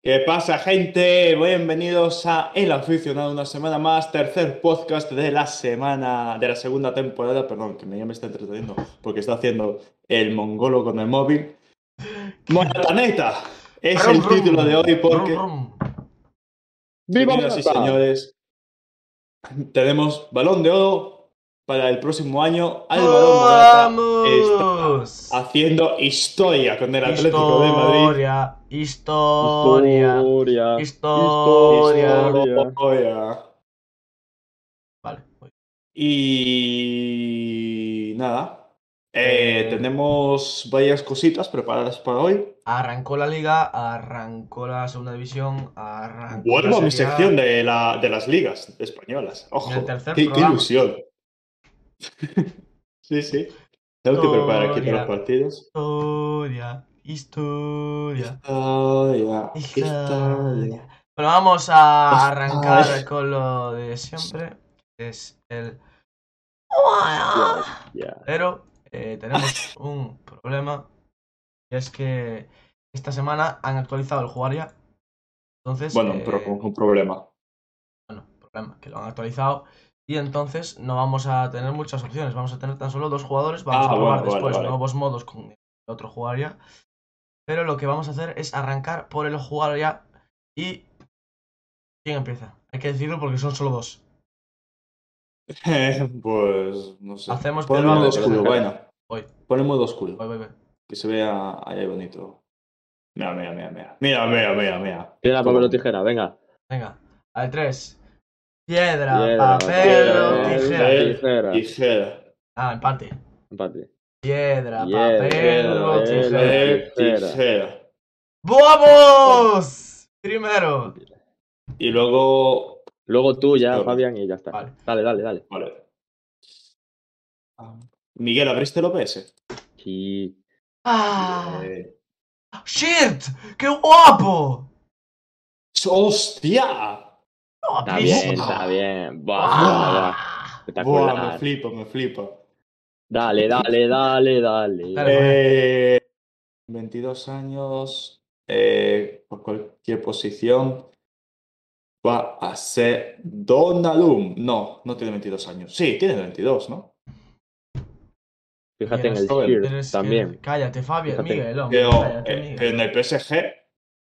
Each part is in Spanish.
¿Qué pasa, gente? Bienvenidos a El Aficionado, una semana más, tercer podcast de la semana, de la segunda temporada. Perdón, que me, ya me está entreteniendo porque está haciendo el mongolo con el móvil. Morataneta es el título de hoy porque, ¡Viva señoras y señores, tenemos balón de oro para el próximo año. Álvaro Morata ¡Vamos! está haciendo historia con el Atlético de Madrid. Historia, historia, Historia. historia. Historia. Vale, voy. Y nada, eh, Eh. tenemos varias cositas preparadas para hoy. arrancó la liga, arrancó la segunda división, arrancó Vuelvo a mi sección de, la, de las ligas españolas. Ojo, En el tercer qué, qué ilusión. sí, sí. Tengo que preparar aquí todos los partidos. Historia, historia. Historia, Historia. Bueno, vamos a Ay. arrancar con lo de siempre. que Es el. Pero eh, tenemos un problema. Y es que esta semana han actualizado el jugar ya. Entonces. Bueno, eh, pero con un problema. Bueno, problema, que lo han actualizado. Y entonces no vamos a tener muchas opciones. Vamos a tener tan solo dos jugadores. Vamos Ah, a probar bueno, después vale. nuevos modos con el otro jugar ya. Pero lo que vamos a hacer es arrancar por el jugar ya. Y. ¿Quién empieza? Hay que decirlo porque son solo dos. pues no sé. Hacemos Pon modo oscuro, bueno. Voy. Pon en modo oscuro. Voy, voy, voy. Que se vea ahí bonito. Mira, mira, mira, mira. Mira, mira, mira, mira. Piedra, papel o tijera, venga. Venga. Al 3. Piedra, Piedra, papel piedra, o tijera. Tijera. Tijera. Ah, empate. Empate. Piedra, papel tijera. Tijera. tijera. ¡Vamos! Primero. Y luego. Luego tú ya. Fabián, y ya está. Vale. Dale, dale, dale. Vale. Miguel, ¿abriste el OBS? Sí. ¡Ah! Eh, ¡Shit! ¡Qué guapo! ¡Hostia! Está bien, está bien. Buah, ¡Ah! buah, Buah, Espectacular. me flipa, me flipa. Dale, dale, dale, dale. Dale. Eh, 22 años. eh, por cualquier posición. Va a ser Donalum. No, no tiene 22 años. Sí, tiene 22, ¿no? Fíjate en el también. Cállate, Fabián, Fíjate. Miguel, hombre. Pero, cállate, eh, pero en el PSG.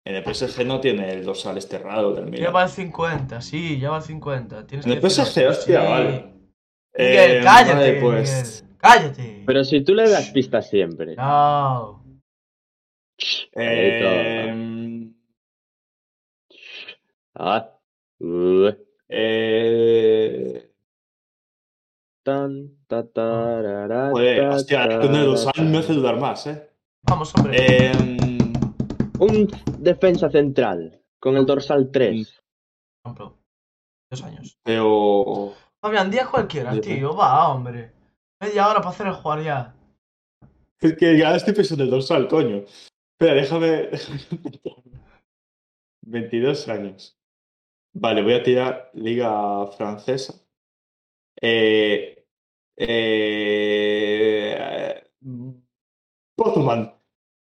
En el PSG no tiene el dorsal este raro del Milan. Ya va el 50, sí, ya va el 50. Tienes En el que. PSG, hostia, Sí. vale. Miguel, Eh, cállate, vale, pues. Miguel. Cállate. Pero si tú le das pistas siempre. No. eh, Ah. Uh, eh, tan, ta, tarara, joder, ta, hostia, con el dorsal me hace dudar más, ¿eh? Vamos, hombre. Em, Un defensa central con el dorsal 3. Compro. Dos años. pero. Fabián, día cualquiera, tío. Va, hombre. Media hora para hacer el jugar ya. Es que ya estoy pensando en el dorsal, coño. Espera, déjame. déjame 22 años. Vale, voy a tirar Liga Francesa. Eh. Eh. Botman.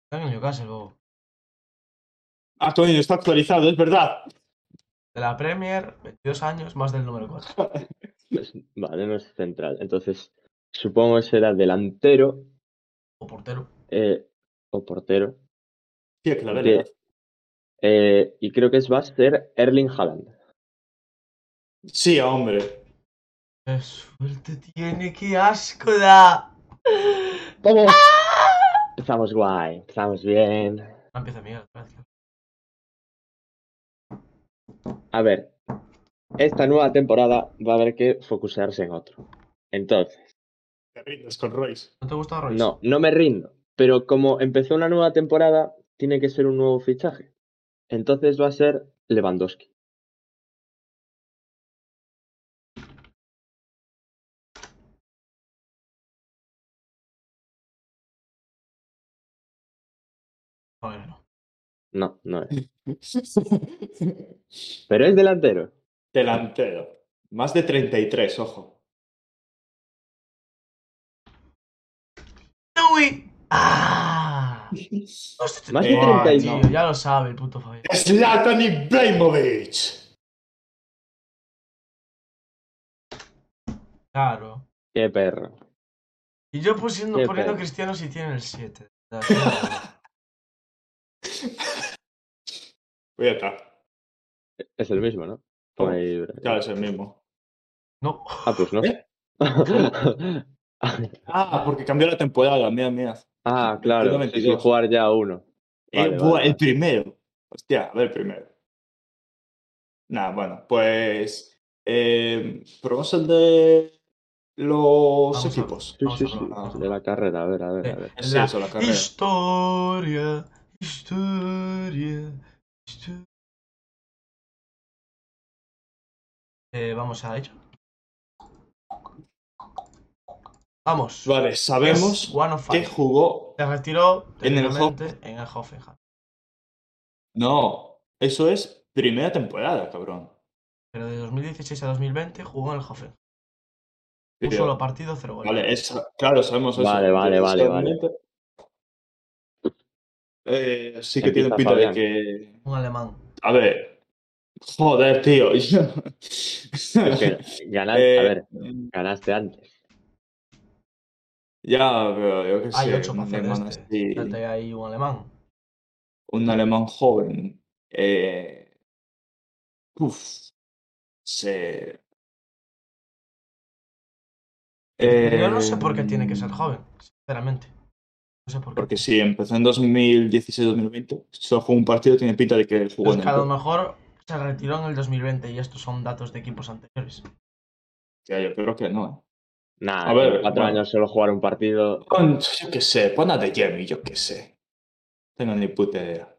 Está en el Newcastle, bobo. Ah, coño, está actualizado, es verdad. De la Premier, 22 años, más del número 4. Pues, vale, no es central. Entonces, supongo que será delantero O portero. eh, o portero. Tío, que la verdad. eh, y creo que es, va a ser Erling Haaland. Sí, hombre. Qué suerte tiene, qué asco da. ¡Vamos! Empezamos guay, empezamos bien. Ah, empieza Miguel. gracias. A ver, esta nueva temporada va a haber que focusarse en otro. Entonces, Te rindes con Royce. ¿No te gusta Royce? no, no me rindo. Pero como empezó una nueva temporada, tiene que ser un nuevo fichaje. Entonces va a ser Lewandowski. No, no es. Pero es delantero. Delantero. Más de 33, ojo. Uy. ¡Ah! Más de Eh, 35. Tío, ya lo sabe el puto Fabián. Zlatan Ibrahimovic. Claro. Qué perro. Y yo pusiendo, Qué poniendo perro. Cristiano si tiene el 7. Pues ya está. Es el mismo, ¿no? Pon ahí. Claro, es el mismo. No. Ah, pues no. ¿Eh? Ah, porque cambió la temporada, mira, mira. ah, claro. Sí, 22. jugar ya uno. Eh, Vale, buah, vale, el primero. Hostia, a ver, el primero. Nada, bueno, pues. Eh, probamos el de los Vamos a- equipos. Sí, sí, sí. De la carrera, a ver, a ver, a ver. Sí, La eso, la carrera. Historia. Historia. Eh, vamos a ello. Vamos. Vale, sabemos Es One of que jugó. Se retiró En el en el Hoffenheim. No, eso es primera temporada, cabrón. Pero de 2016 a 2020 jugó en el Hoffenheim. Un solo partido, cero goles. Vale, es, claro, sabemos eso. Vale, vale, vale, vale. Eh, sí que tiene pinta de que. Un alemán. A ver. Joder, tío. Es que ganaste, Eh, a ver, ganaste antes. Ya, pero yo qué sé. Hay ocho para este. Fíjate ahí un alemán. un alemán joven. Eh, uf. Se. Yo no sé por qué Eh, tiene que ser joven, sinceramente. No sé por qué. Porque si empezó en 2016-2020, solo jugó un partido, tiene pinta de que jugó en que a el lo mejor se retiró en el 2020 y estos son datos de equipos anteriores. Ya, yo creo que no. ¿eh? Nada, A ver, cuatro bueno. años solo jugar un partido. Pon, yo qué sé, pon a de Jemmy, yo qué sé. Tengo ni puta idea.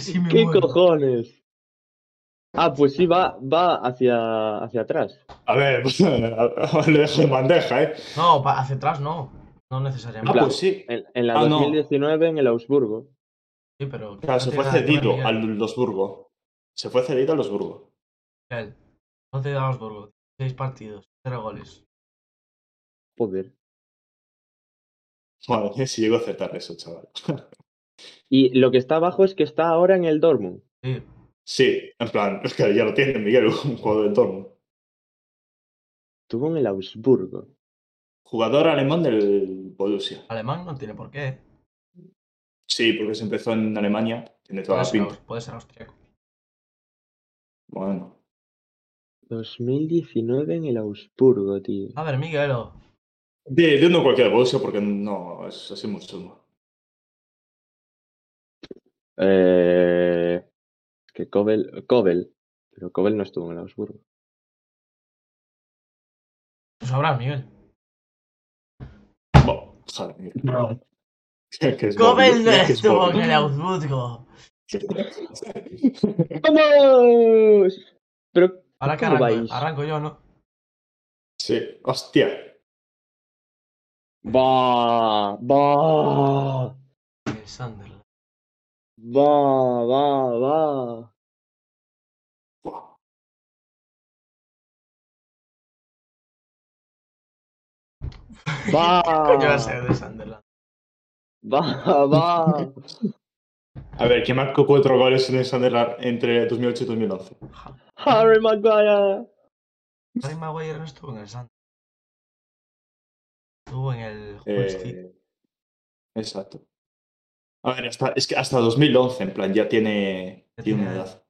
Sí me ¿Qué muero. cojones? Ah, pues sí, va, va hacia, hacia atrás. A ver, pues, le dejo en bandeja, ¿eh? No, pa- hacia atrás no. No Ah, necesariamente. pues sí. En, en la Ah, no. 2019 en el Augsburgo. Sí, pero. Claro, se fue cedido al Losburgo. Se fue cedido al Losburgo. Miguel, No te da Augsburgo. Seis partidos, cero goles. Joder. Madre, si llego a acertar eso, chaval. Y lo que está abajo es que está ahora en el Dortmund. Sí. Sí, en plan, es que ya lo tiene Miguel, un jugador del Dortmund. Estuvo en el Augsburgo. Jugador alemán del Borussia. Alemán no tiene por qué. Sí, porque se empezó en Alemania. Tiene toda Puede la ser, pinta. aus- puede ser austriaco. Bueno. 2019 en el Augsburgo, tío. A ver, Miguelo. De, de uno cualquier Borussia porque no es así sumo. Eh, es que Kobel, Kobel, pero Kobel no estuvo en el Augsburgo. Tú sabrás, Miguel. Bo, joder, Miguel. Que- que es Gobel no es estuvo en el Augsburgo. ¡Vamos! Pero, Ahora que ¿cómo arranco, vais? arranco yo, ¿no? Sí, hostia. Va, va, El Sunderland. Va, va, va. Va, Coño va a ser de Sunderland. va, va. A ver, ¿quién marcó cuatro goles en el Sunderland entre 2008 y 2011? Harry Maguire. Harry Maguire no estuvo en el Sunderland. Estuvo en el Hull City. Eh, exacto. A ver, hasta, es que hasta 2011, en plan, ya tiene, tiene una edad.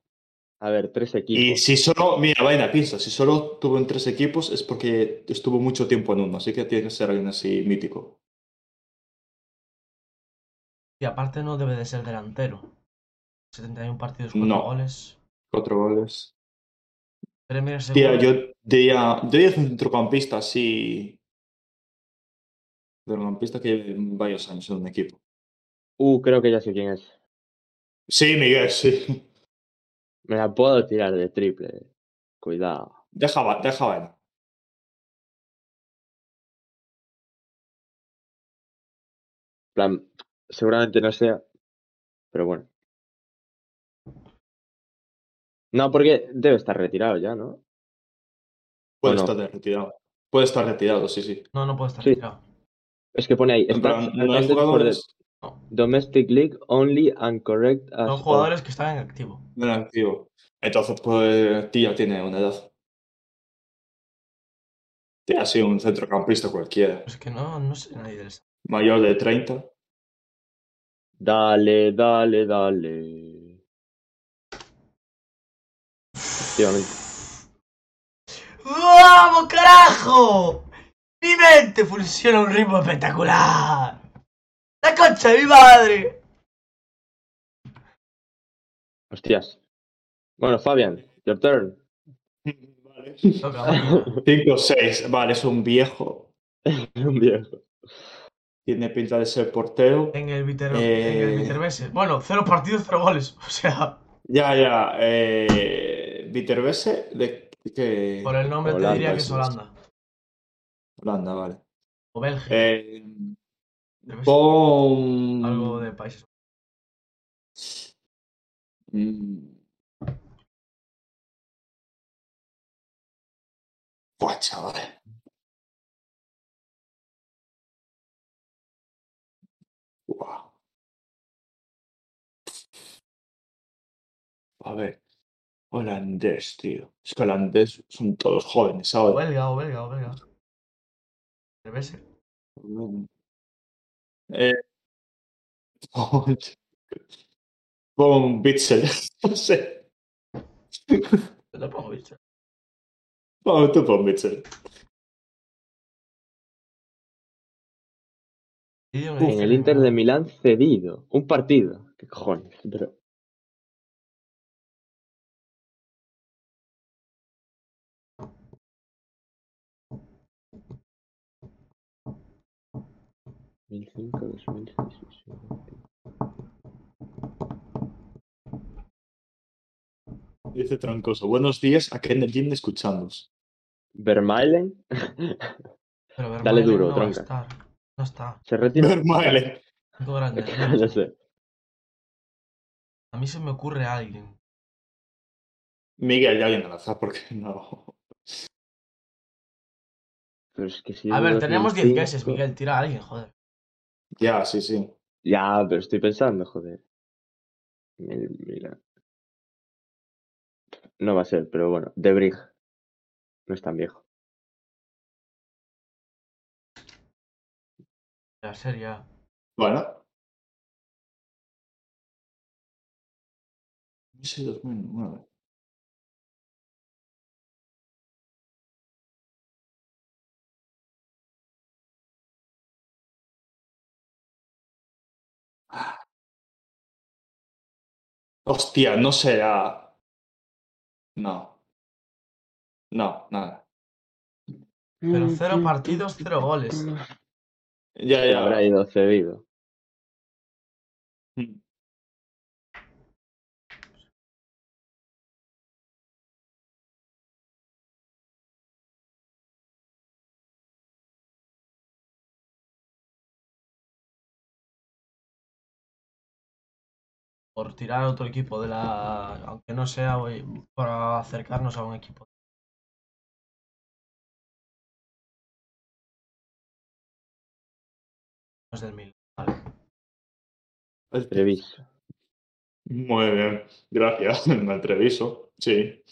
A ver, tres Y equipos. si solo, mira, vaina, piensa, si solo tuvo en tres equipos es porque estuvo mucho tiempo en uno, así que tiene que ser alguien así mítico. Y aparte no debe de ser delantero. 71 partidos, 4 No. goles. Cuatro goles. Premier Tía, yo diría, yo diría un centrocampista así. Centrocampista que lleve varios años en un equipo. Uh, creo que ya sé quién es. Sí, Miguel, sí. Me la puedo tirar de triple. Cuidado. Deja, va- deja. En plan, seguramente no sea. Pero bueno. No, porque debe estar retirado ya, ¿no? Puede estar retirado. Puede estar retirado, sí, sí. No, no puede estar Sí. retirado. Es que pone ahí. No hay accounted Domestic League only and correct as Son of- jugadores que están en activo. en activo. Entonces, pues, tía tiene una edad. Tía ha sido un centrocampista cualquiera. Es que no, no sé nadie del Mayor de 30. Dale, dale, dale. Efectivamente. ¡Vamos, carajo! Mi mente funciona a un ritmo espectacular. Concha de mi madre. Hostias. Bueno, Fabian, your turn. Vale. Toca, vale. 5 6. Vale, es un viejo. Un viejo. Tiene pinta de ser portero. En el Viter, Eh. Bueno, cero partidos, cero goles. O sea, Ya, ya. Eh, Viterbese de que por el nombre Holanda, te diría que es Holanda. Holanda, vale. O Bélgica. Eh, Pon Algo de países. Mm. Buah, chaval. Buah. A ver. Holandés, tío. Es que holandés son todos jóvenes O ahora. belga, o belga, o belga. Viterbese. Eh, pon, pon Bitzel. No sé. Te lo pongo, bicho. Pon, tú pon Bitzel. En el Inter de Milán cedido. Un partido. ¿Qué cojones? Pero... Dice Trancoso. Buenos días, aquí en el gym escuchándonos. Vermaelen Pero Dale Vermaelen duro, no va a tronca. estar. No está. se retira. Grandes. no sé. A mí se me ocurre alguien. Miguel ya viene al azar porque no. Pero es que si A ver, tenemos 10 meses, 2005. Miguel. Tira a alguien, joder. Ya, sí, sí. Ya, pero estoy pensando, joder. Mira. No va a ser, pero bueno. De Brig. No es tan viejo. La serie. Bueno. Ese 2009. Hostia, no será. No. No, nada. Pero cero partidos, cero goles. Ya, ya. Habrá ido cedido. Por tirar a otro equipo de la. Aunque no sea güey, para acercarnos a un equipo. Del mil. Vale. Treviso. Muy bien, gracias. Me atreviso, sí.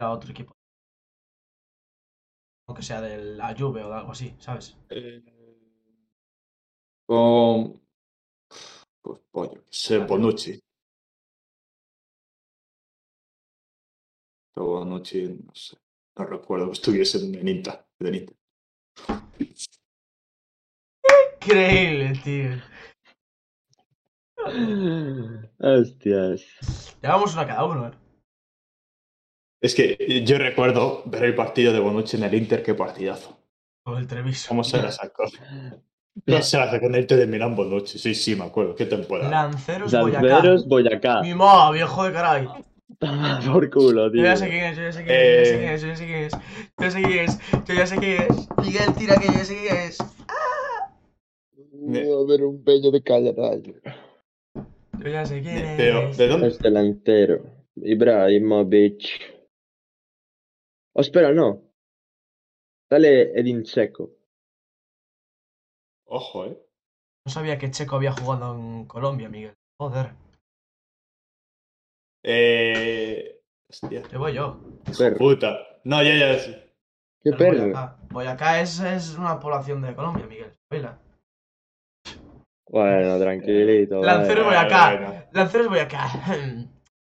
A otro equipo. Aunque sea de la Juve o de algo así, ¿sabes? Eh, Con. Pues pollo, que sé, Bonucci. Pero Bonucci, no sé. No recuerdo que estuviese en el Inter. en el Inter. Increíble, tío. Hostias. Llevamos una cada uno, ¿eh? Es que yo recuerdo ver el partido de Bonucci en el Inter, qué partidazo. Con el Treviso. ¿Cómo se la sacó? No se la sacó en el Inter de Milán Bonucci. Sí, sí, me acuerdo. ¿Qué temporada? Lanceros Boyacá. Lanceros Boyacá. Mi ma, viejo de caray. Toma por culo, Yo tío. ya sé quién es, yo ya sé quién es, yo ya sé quién es, yo ya sé quién es, yo ya sé quién es, yo ya sé quién es. Miguel, tira que yo ya sé quién es. Va a haber un bello de calle Yo ya sé quién es. Pero, ¿de dónde? Es delantero. Ibrahimovic. Oh, espera, no. Dale Edin Seco. Ojo, eh. No sabía que Checo había jugado en Colombia, Miguel. Joder, Eh. Hostia. te voy yo. Perro. Puta. No, ya, ya. sí. ¿Qué El perro? Boyacá. Boyacá es, es una población de Colombia, Miguel. Baila. Bueno, tranquilito. Lanceros vale. Boyacá. bueno. Lanceros Boyacá.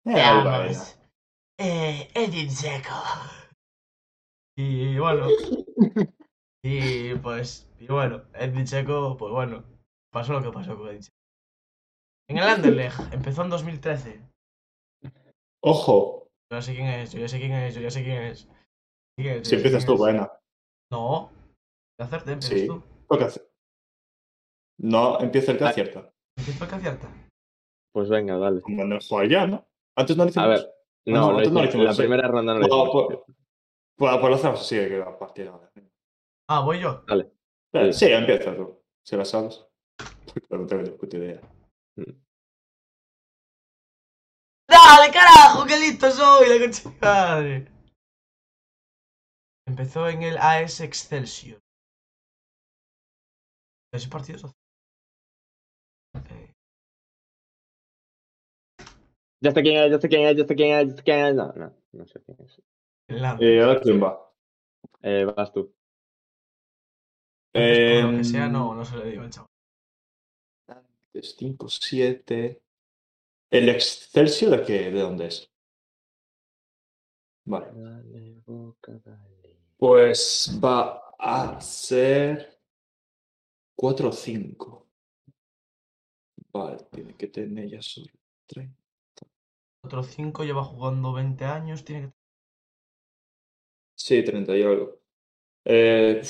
Eh. Eh, Edin Seco. Y bueno. Y pues. Y bueno, Edin Seco, pues bueno. Pasó lo que pasó con Edin Seco. En el Anderlecht, empezó en 2013. Ojo. Yo ya sé quién es, yo ya sé quién es, yo ya sé quién es. ¿Quién es? Yo Si empiezas tú, es. bueno. No. De hacerte, empiezas Sí. tú. No, empieza el que Ah. acierta. Empieza el que acierta. Pues venga, dale. Como en el juego ya, ¿no? Antes no lo A hicimos. ver. no, antes no lo hicimos. la primera ronda no lo hicimos. pues, pues, pues lo hacemos así, que a partir ahora. Ah, voy yo. Eh, Sí. Sí, empieza tú. Si la sabes. Pero no tengo ni puta idea. ¡Dale, carajo! ¡Qué listo soy! La concha de madre. Empezó en el AS Excelsior. ¿Ese partido social? Eh, Ya sé quién es, ya sé quién es, ya sé quién es, ya sé quién es. No, no, no sé quién es. Eh, ahora quién va. Eh, vas tú. Entonces, por lo Eh, que sea, no, no se le digo al chaval. Es 5, 7. ¿El Excelsior de qué? ¿De dónde es? Vale. Dale, boca, dale. Pues va a ser 4 o 5. Vale, tiene que tener ya sobre 30. Otro 5 lleva jugando 20 años, tiene que... Sí, 30 y algo. Eh,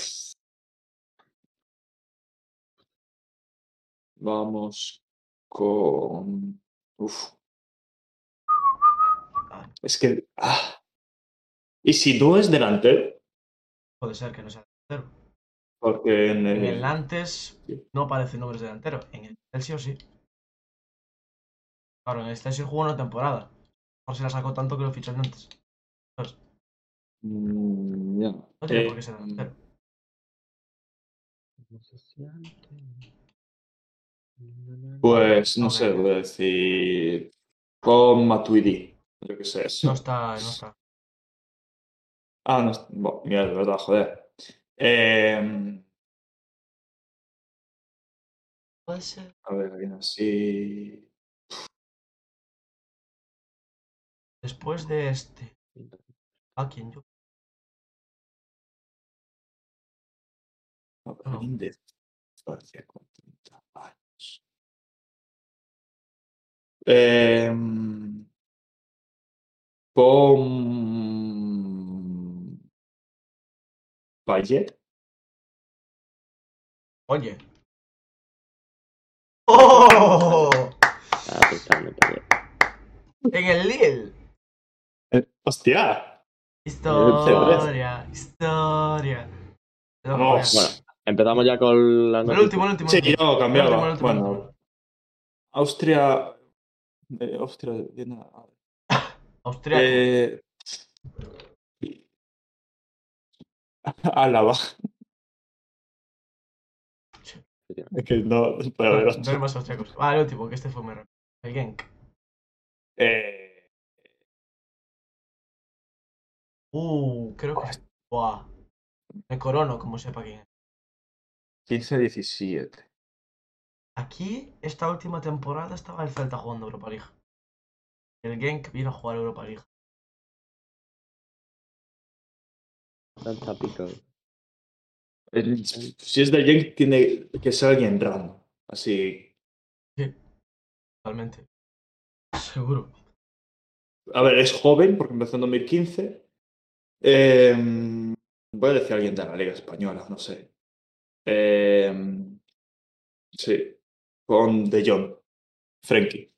vamos con. Uf. Ah, Es que. ah. ¿Y si no es delantero? puede ser que no sea delantero. Porque en En el. el Nantes sí. no aparece nombres de delantero. En el Excelsior sí. Claro, en el Excelsior jugó una temporada. Por si la sacó tanto que lo fichó el Nantes. Mm. No tiene Eh, por qué ser delantero. ¿Cómo se siente? Pues no sé, voy a decir. Con Matuidi. Yo qué sé. No está, no está. Ah, no. Bueno, mira, de verdad, joder. Eh, Puede ser. a ver, alguien así. Después de este. ¿A quién yo? A ver, No. alguien de Francia con 30 años. Eh, pon. Payet. Oye. ¡Oh! En el Lille. Eh, ¡Hostia! Historia, historia. Vamos. Bueno, empezamos ya con la El último, el último. Sí, yo cambiaba. Bueno. Austria. Eh, Austria. viene a- Austriaco. Eh, Álava. Es que no. Pero, no, hay más austriacos. Ah, el último, que este fue muy rápido. El Genk. eh, Uh, creo que. Buah. Me corono, como sepa quién es. 15-17. Aquí, esta última temporada, estaba el Celta jugando Europa League. El Genk vino a jugar Europa League. Tanta pico. El- Si es del Genk, tiene que ser alguien random. Así. Totalmente. Seguro. A ver, es joven porque empezó en 2015. Eh, voy a decir alguien de la Liga Española, no sé. Eh, sí. Con De Jong. Frenkie.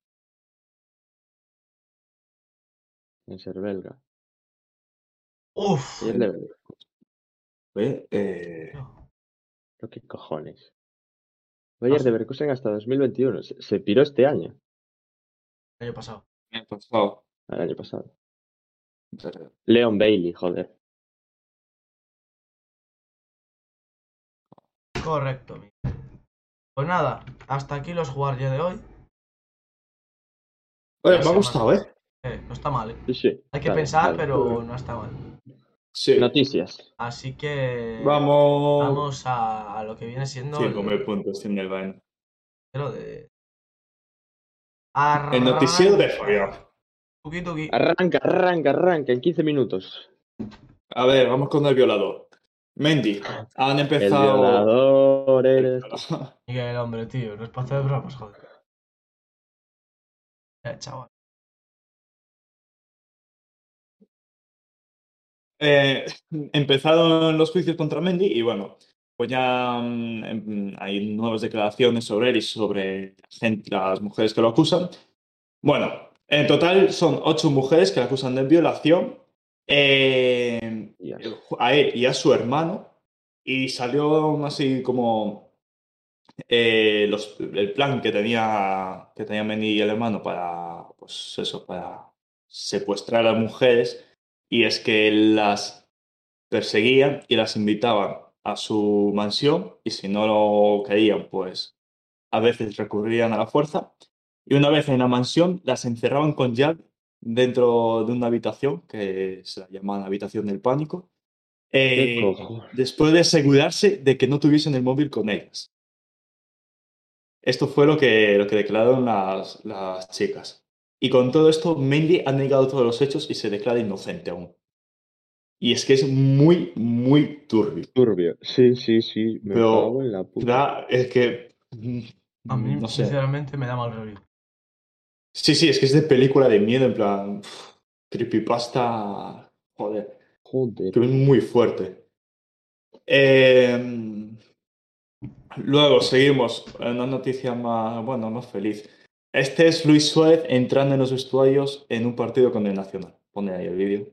En ser belga. Uf. Es de belga. Eh, eh, Pero qué cojones. Bayer de Leverkusen hasta 2021. Se, se piró este año. El año pasado. Me ha pasado. El año pasado. Leon Bailey, joder. Correcto. mi. Pues nada, hasta aquí los jugadores de hoy. Oye, me ha gustado, ¿eh? Eh, no está mal, ¿eh? Sí, sí. Hay que pensar, pero no está mal. Sí. Noticias. Así que Vamos. vamos a, a lo que viene siendo el, 5.000 puntos en el vaina. lo de... El noticiero de. Fabián. Tuki, tuki. Arranca, arranca, arranca en 15 minutos. A ver, vamos con el violador. Mendy, han El empezado. violador eres. Miguel, hombre, tío, no es para hacer bromas, joder. Eh, chaval. Eh, empezaron los juicios contra Mendy y bueno, pues ya mm, em, hay nuevas declaraciones sobre él y sobre gente- las mujeres que lo acusan. Bueno, en total son ocho mujeres que le acusan de violación eh. A él y a su hermano y salió así como eh, el plan que tenía que tenía Mendy y el hermano para pues eso para secuestrar a mujeres y es que las perseguían y las invitaban a su mansión y si no lo querían pues a veces recurrían a la fuerza y una vez en la mansión las encerraban con llave dentro de una habitación que se la llamaban habitación del pánico ¿Qué eh, después de asegurarse de que no tuviesen el móvil con ellas. Esto fue lo que, lo que declararon las, las chicas. Y con todo esto, Mendy ha negado todos los hechos y se declara inocente aún. Y es que es muy, muy turbio. Turbio. Sí, sí, sí. Me Pero- cago en la puta. Da- es que. A mí, No sé. sinceramente, me da mal rollo. Sí, sí, es que es de película de miedo, en plan. creepypasta. Joder. Joder. que es muy fuerte. Eh, luego seguimos en una noticia más, bueno, más feliz. Este es Luis Suárez entrando en los vestuarios en un partido con el Nacional. Pone ahí el vídeo.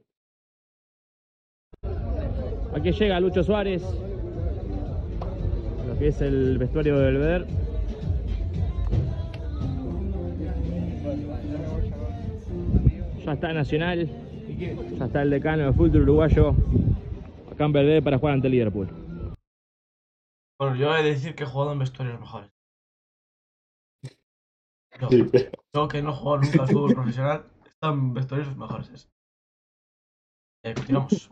Aquí llega Lucho Suárez, lo que es el vestuario del Belvedere. Ya está Nacional, ya está el decano de fútbol uruguayo acá en Belvedere para jugar ante Liverpool. Bueno, yo he de decir que he jugado en vestuarios mejores. Yo, Sí. yo que no he jugado nunca al fútbol profesional, he estado en vestuarios mejores. Eh, continuamos.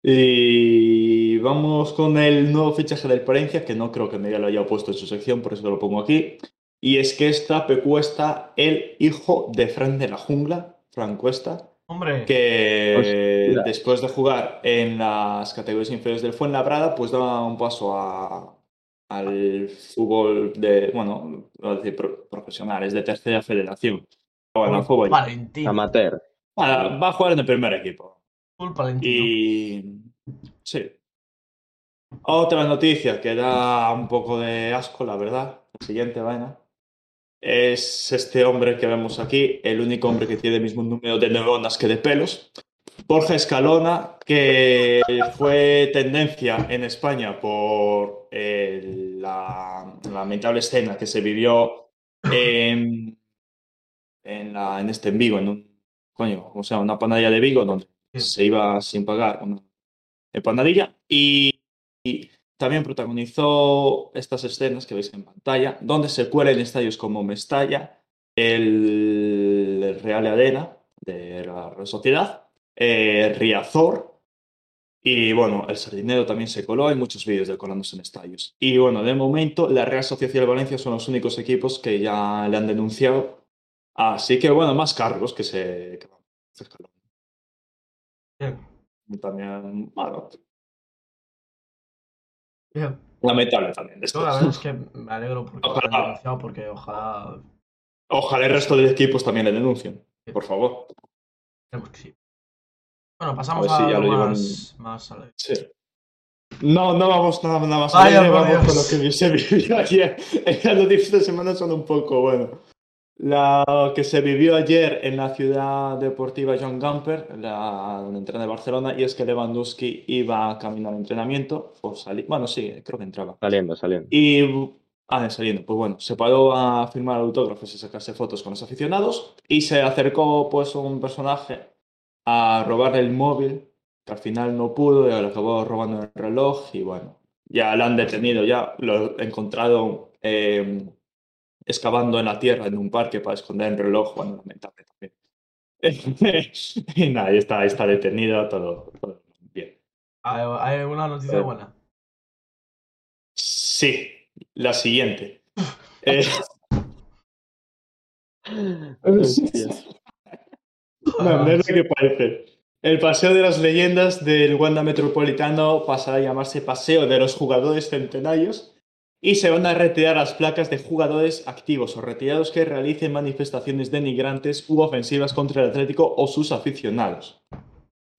Y vamos con el nuevo fichaje del Palencia, que no creo que Miguel lo haya puesto en su sección, por eso lo pongo aquí. Y es que esta Cuesta, el hijo de Fran de la Jungla, Fran Cuesta, Hombre, que Hostia. después de jugar en las categorías inferiores del Fuenlabrada, pues da un paso a- al fútbol de, bueno, a decir pro- profesionales, de tercera federación. Bueno, al fútbol. Valentín. Amateur. Va, va a jugar en el primer equipo. Y sí. Otra noticia que da un poco de asco, la verdad. La siguiente vaina. Es este hombre que vemos aquí, el único hombre que tiene el mismo número de neuronas que de pelos. Borja Escalona, que fue tendencia en España por eh, la lamentable escena que se vivió en, en, la- en este en Vigo, en un, coño, o sea, una panadería de Vigo donde se iba sin pagar una y, y también protagonizó estas escenas que veis en pantalla, donde se cuela en estadios como Mestalla, el Real Arena de la Real Sociedad, eh, Riazor y bueno, el Sardinero también se coló, hay muchos vídeos de colándose en estadios. Y bueno, de momento la Real Sociedad de Valencia son los únicos equipos que ya le han denunciado, así que bueno, más cargos que se... que También, bueno, bien. lamentable también. Yo esto. la verdad es que me alegro porque Ojalá. denunciado, porque ojalá Ojalá el resto de equipos también le denuncien, por favor. Sí. Bueno, pasamos A a, si ya lo llevan- más, más alegre. Sí. No, no vamos nada, nada más Vaya, alegre, vamos Dios. con lo que se vivió ayer. Las noticias de semana son un poco, bueno. La que se vivió ayer en la ciudad deportiva John Gamper, la donde entrena el Barcelona, y es que Lewandowski iba camino al entrenamiento, o salí, bueno, sí, creo que entraba. Saliendo, saliendo. Y Ah, en saliendo. Pues bueno, se paró a firmar autógrafos y sacarse fotos con los aficionados y se acercó pues un personaje a robarle el móvil, que al final no pudo y le acabó robando el reloj y bueno, ya lo han detenido, ya lo encontraron eh, excavando en la tierra en un parque para esconder el reloj, bueno, lamentable también. y nada, ya está, está detenido, todo, todo bien. ¿Hay, alguna noticia buena? Sí, la siguiente. Eh. No, no es lo que parece. El Paseo de las Leyendas del Wanda Metropolitano pasará a llamarse Paseo de los Jugadores Centenarios y se van a retirar las placas de jugadores activos o retirados que realicen manifestaciones denigrantes u ofensivas contra el Atlético o sus aficionados.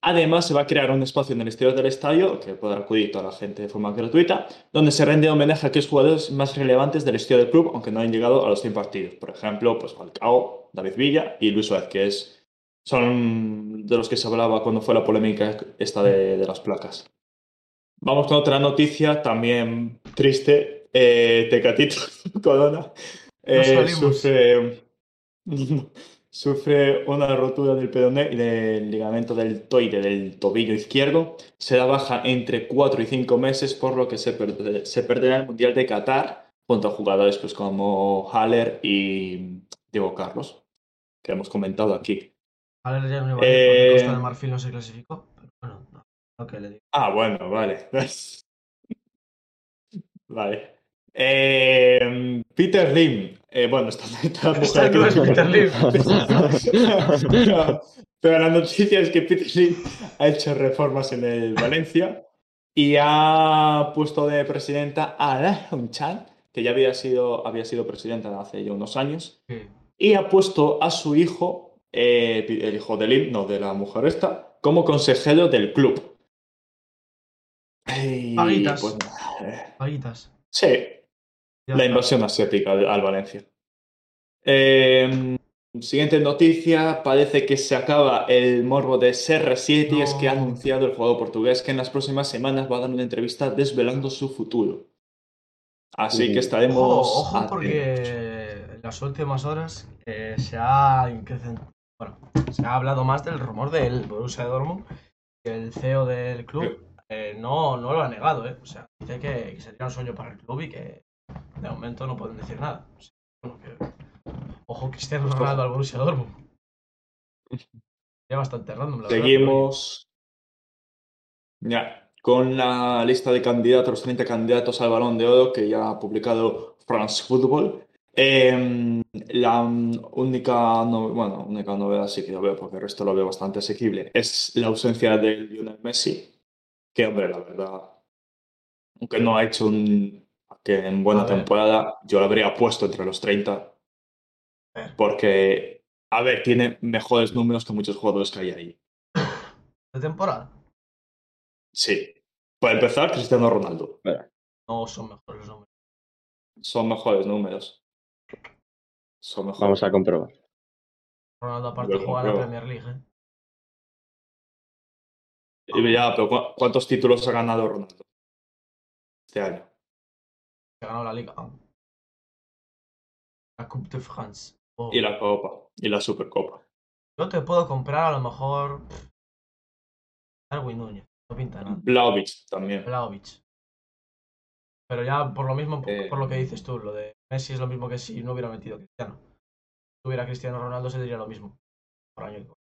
Además, se va a crear un espacio en el exterior del estadio, que podrá acudir toda la gente de forma gratuita, donde se rende homenaje a aquellos jugadores más relevantes del historia del club, aunque no hayan llegado a los 100 partidos. Por ejemplo, pues Falcao, David Villa y Luis Suárez, que es, son de los que se hablaba cuando fue la polémica esta de las placas. Vamos con otra noticia, también triste. Eh, Tecatito Corona eh, sufre, sufre una rotura del peroné y del ligamento deltoide del tobillo izquierdo. Se da baja entre 4 y 5 meses, por lo que se, per- se perderá el Mundial de Qatar junto a jugadores pues, como Haller y Diego Carlos, que hemos comentado aquí. A ver, ya no iba a Eh, Costa de Marfil no se clasificó. Pero bueno, no, lo que le digo. Ah, bueno, vale. vale. Eh, Peter Lim. Eh, bueno, esta, esta Esta mujer no es Peter Lim. Pero la noticia es que Peter Lim ha hecho reformas en el Valencia y ha puesto de presidenta a Rahun Chan, que ya había sido, había sido presidenta hace ya unos años, y ha puesto a su hijo, eh, el hijo de Lim, no de la mujer esta, como consejero del club. Paguitas. pues, eh, Paguitas. sí, la invasión asiática al, al Valencia. Eh, siguiente noticia, parece que se acaba el morbo de CR7 y es que ha anunciado el jugador portugués que en las próximas semanas va a dar una entrevista desvelando su futuro. Así que estaremos Ojo, porque en las últimas horas eh, se ha bueno, se ha hablado más del rumor del Borussia Dortmund, que el CEO del club eh, no, no lo ha negado, ¿eh? O sea, dice que, que sería un sueño para el club y que de momento no pueden decir nada. O sea, bueno, que- ojo, Cristiano Ronaldo al Borussia Dortmund. Ya bastante random, la verdad, Seguimos ya con la lista de candidatos, los 30 candidatos al Balón de Oro que ya ha publicado France Football. Eh, la única, no- bueno, única novedad sí que lo veo, porque el resto lo veo bastante asequible, es la ausencia de Lionel Messi, que hombre, la verdad, aunque no ha hecho un, que en buena A ver. temporada, yo lo habría puesto entre los 30, A ver. porque, a ver, tiene mejores números que muchos jugadores que hay ahí. De temporada. Sí. Para empezar, Cristiano Ronaldo. No son mejores nombres. Son mejores números. Son mejores. Vamos a comprobar. Ronaldo aparte juega en la. Premier League, ¿eh? Y ya, pero ¿cu- ¿cuántos títulos ha ganado Ronaldo? Este año. Ganado la Liga. La Coupe de France. Oh. Y la Copa. Y la Supercopa. Yo te puedo comprar a lo mejor. Darwin Núñez. No pinta nada. Blaovic también. Vlahovic. Pero ya por lo mismo, por, Eh. por lo que dices tú, lo de Messi es lo mismo que si no hubiera metido Cristiano. Si tuviera Cristiano Ronaldo se diría lo mismo. Por año que-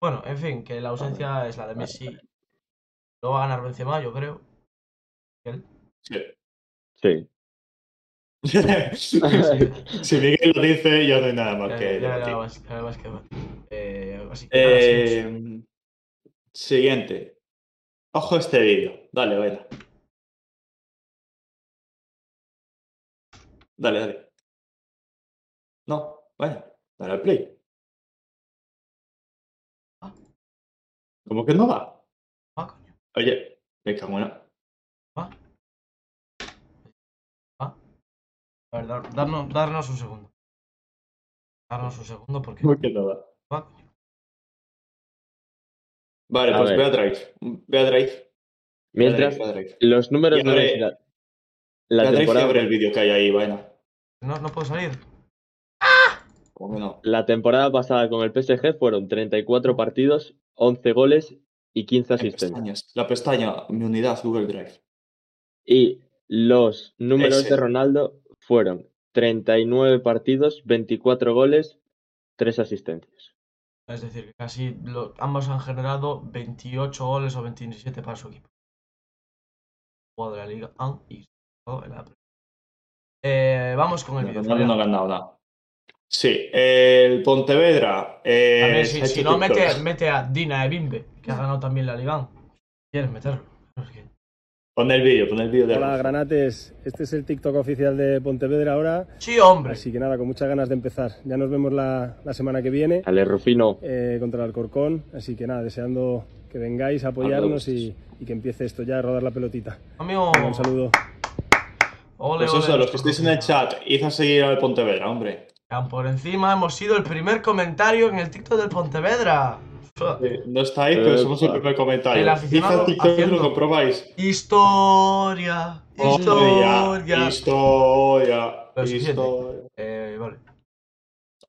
Bueno, en fin, que la ausencia es la de Messi. Lo va a ganar Benzema, yo creo. Él. Sí. Sí. si Miguel lo dice, ya no hay nada más que ya- ya debatir. más- ya más que- eh, así que nada. Eh, siguiente. Ojo a este vídeo. Dale, baila. Dale, dale. No, vaya. Dale al play. Ah. ¿Cómo que no va? Ah. Oye, me cago en la- Ah. Ah. A ver, dar- darnos, darnos un segundo. Darnos un segundo porque. ¿Cómo que no va? Ah. Vale, A pues ver. ve a Drive. Ve a Drive. Mientras, los números de abre-. La temporada, abre el vídeo que hay ahí, vaina. No, no puedo salir. ¿Cómo que no? la temporada pasada con el PSG fueron 34 partidos, 11 goles y 15 En asistencias. La pestaña, mi unidad, Google Drive. Y los números Ese. de Ronaldo fueron 39 partidos, 24 goles, 3 asistencias. Es decir, que casi lo- ambos han generado 28 goles o 27 para su equipo. Juego de la Liga AN y en la eh, Vamos con el vídeo. Ronaldo no Fabián. ganado nada. Sí, el Pontevedra. Eh, A ver, si, si no, mete, mete a Dina Ebimbe, que ha ganado también la Liga AN. ¿Quieres meterlo? No, Pon el vídeo, pon el vídeo de Hola Granates, este es el TikTok oficial de Pontevedra ahora, Sí, hombre. así que nada, con muchas ganas de empezar. Ya nos vemos la, la semana que viene Ale Rufino, eh, contra el Alcorcón, así que nada, deseando que vengáis a apoyarnos y, y que empiece esto ya a rodar la pelotita. Amigo. Un saludo. Ole, Pues ole, eso, los que estéis en el chat, id a seguir al Pontevedra, hombre. Por encima hemos sido el primer comentario en el TikTok del Pontevedra. No estáis, pero Epa. somos el primer comentario. El aficionado TikTok lo comprobáis. Historia. Historia. Historia. Historia. Eh, vale.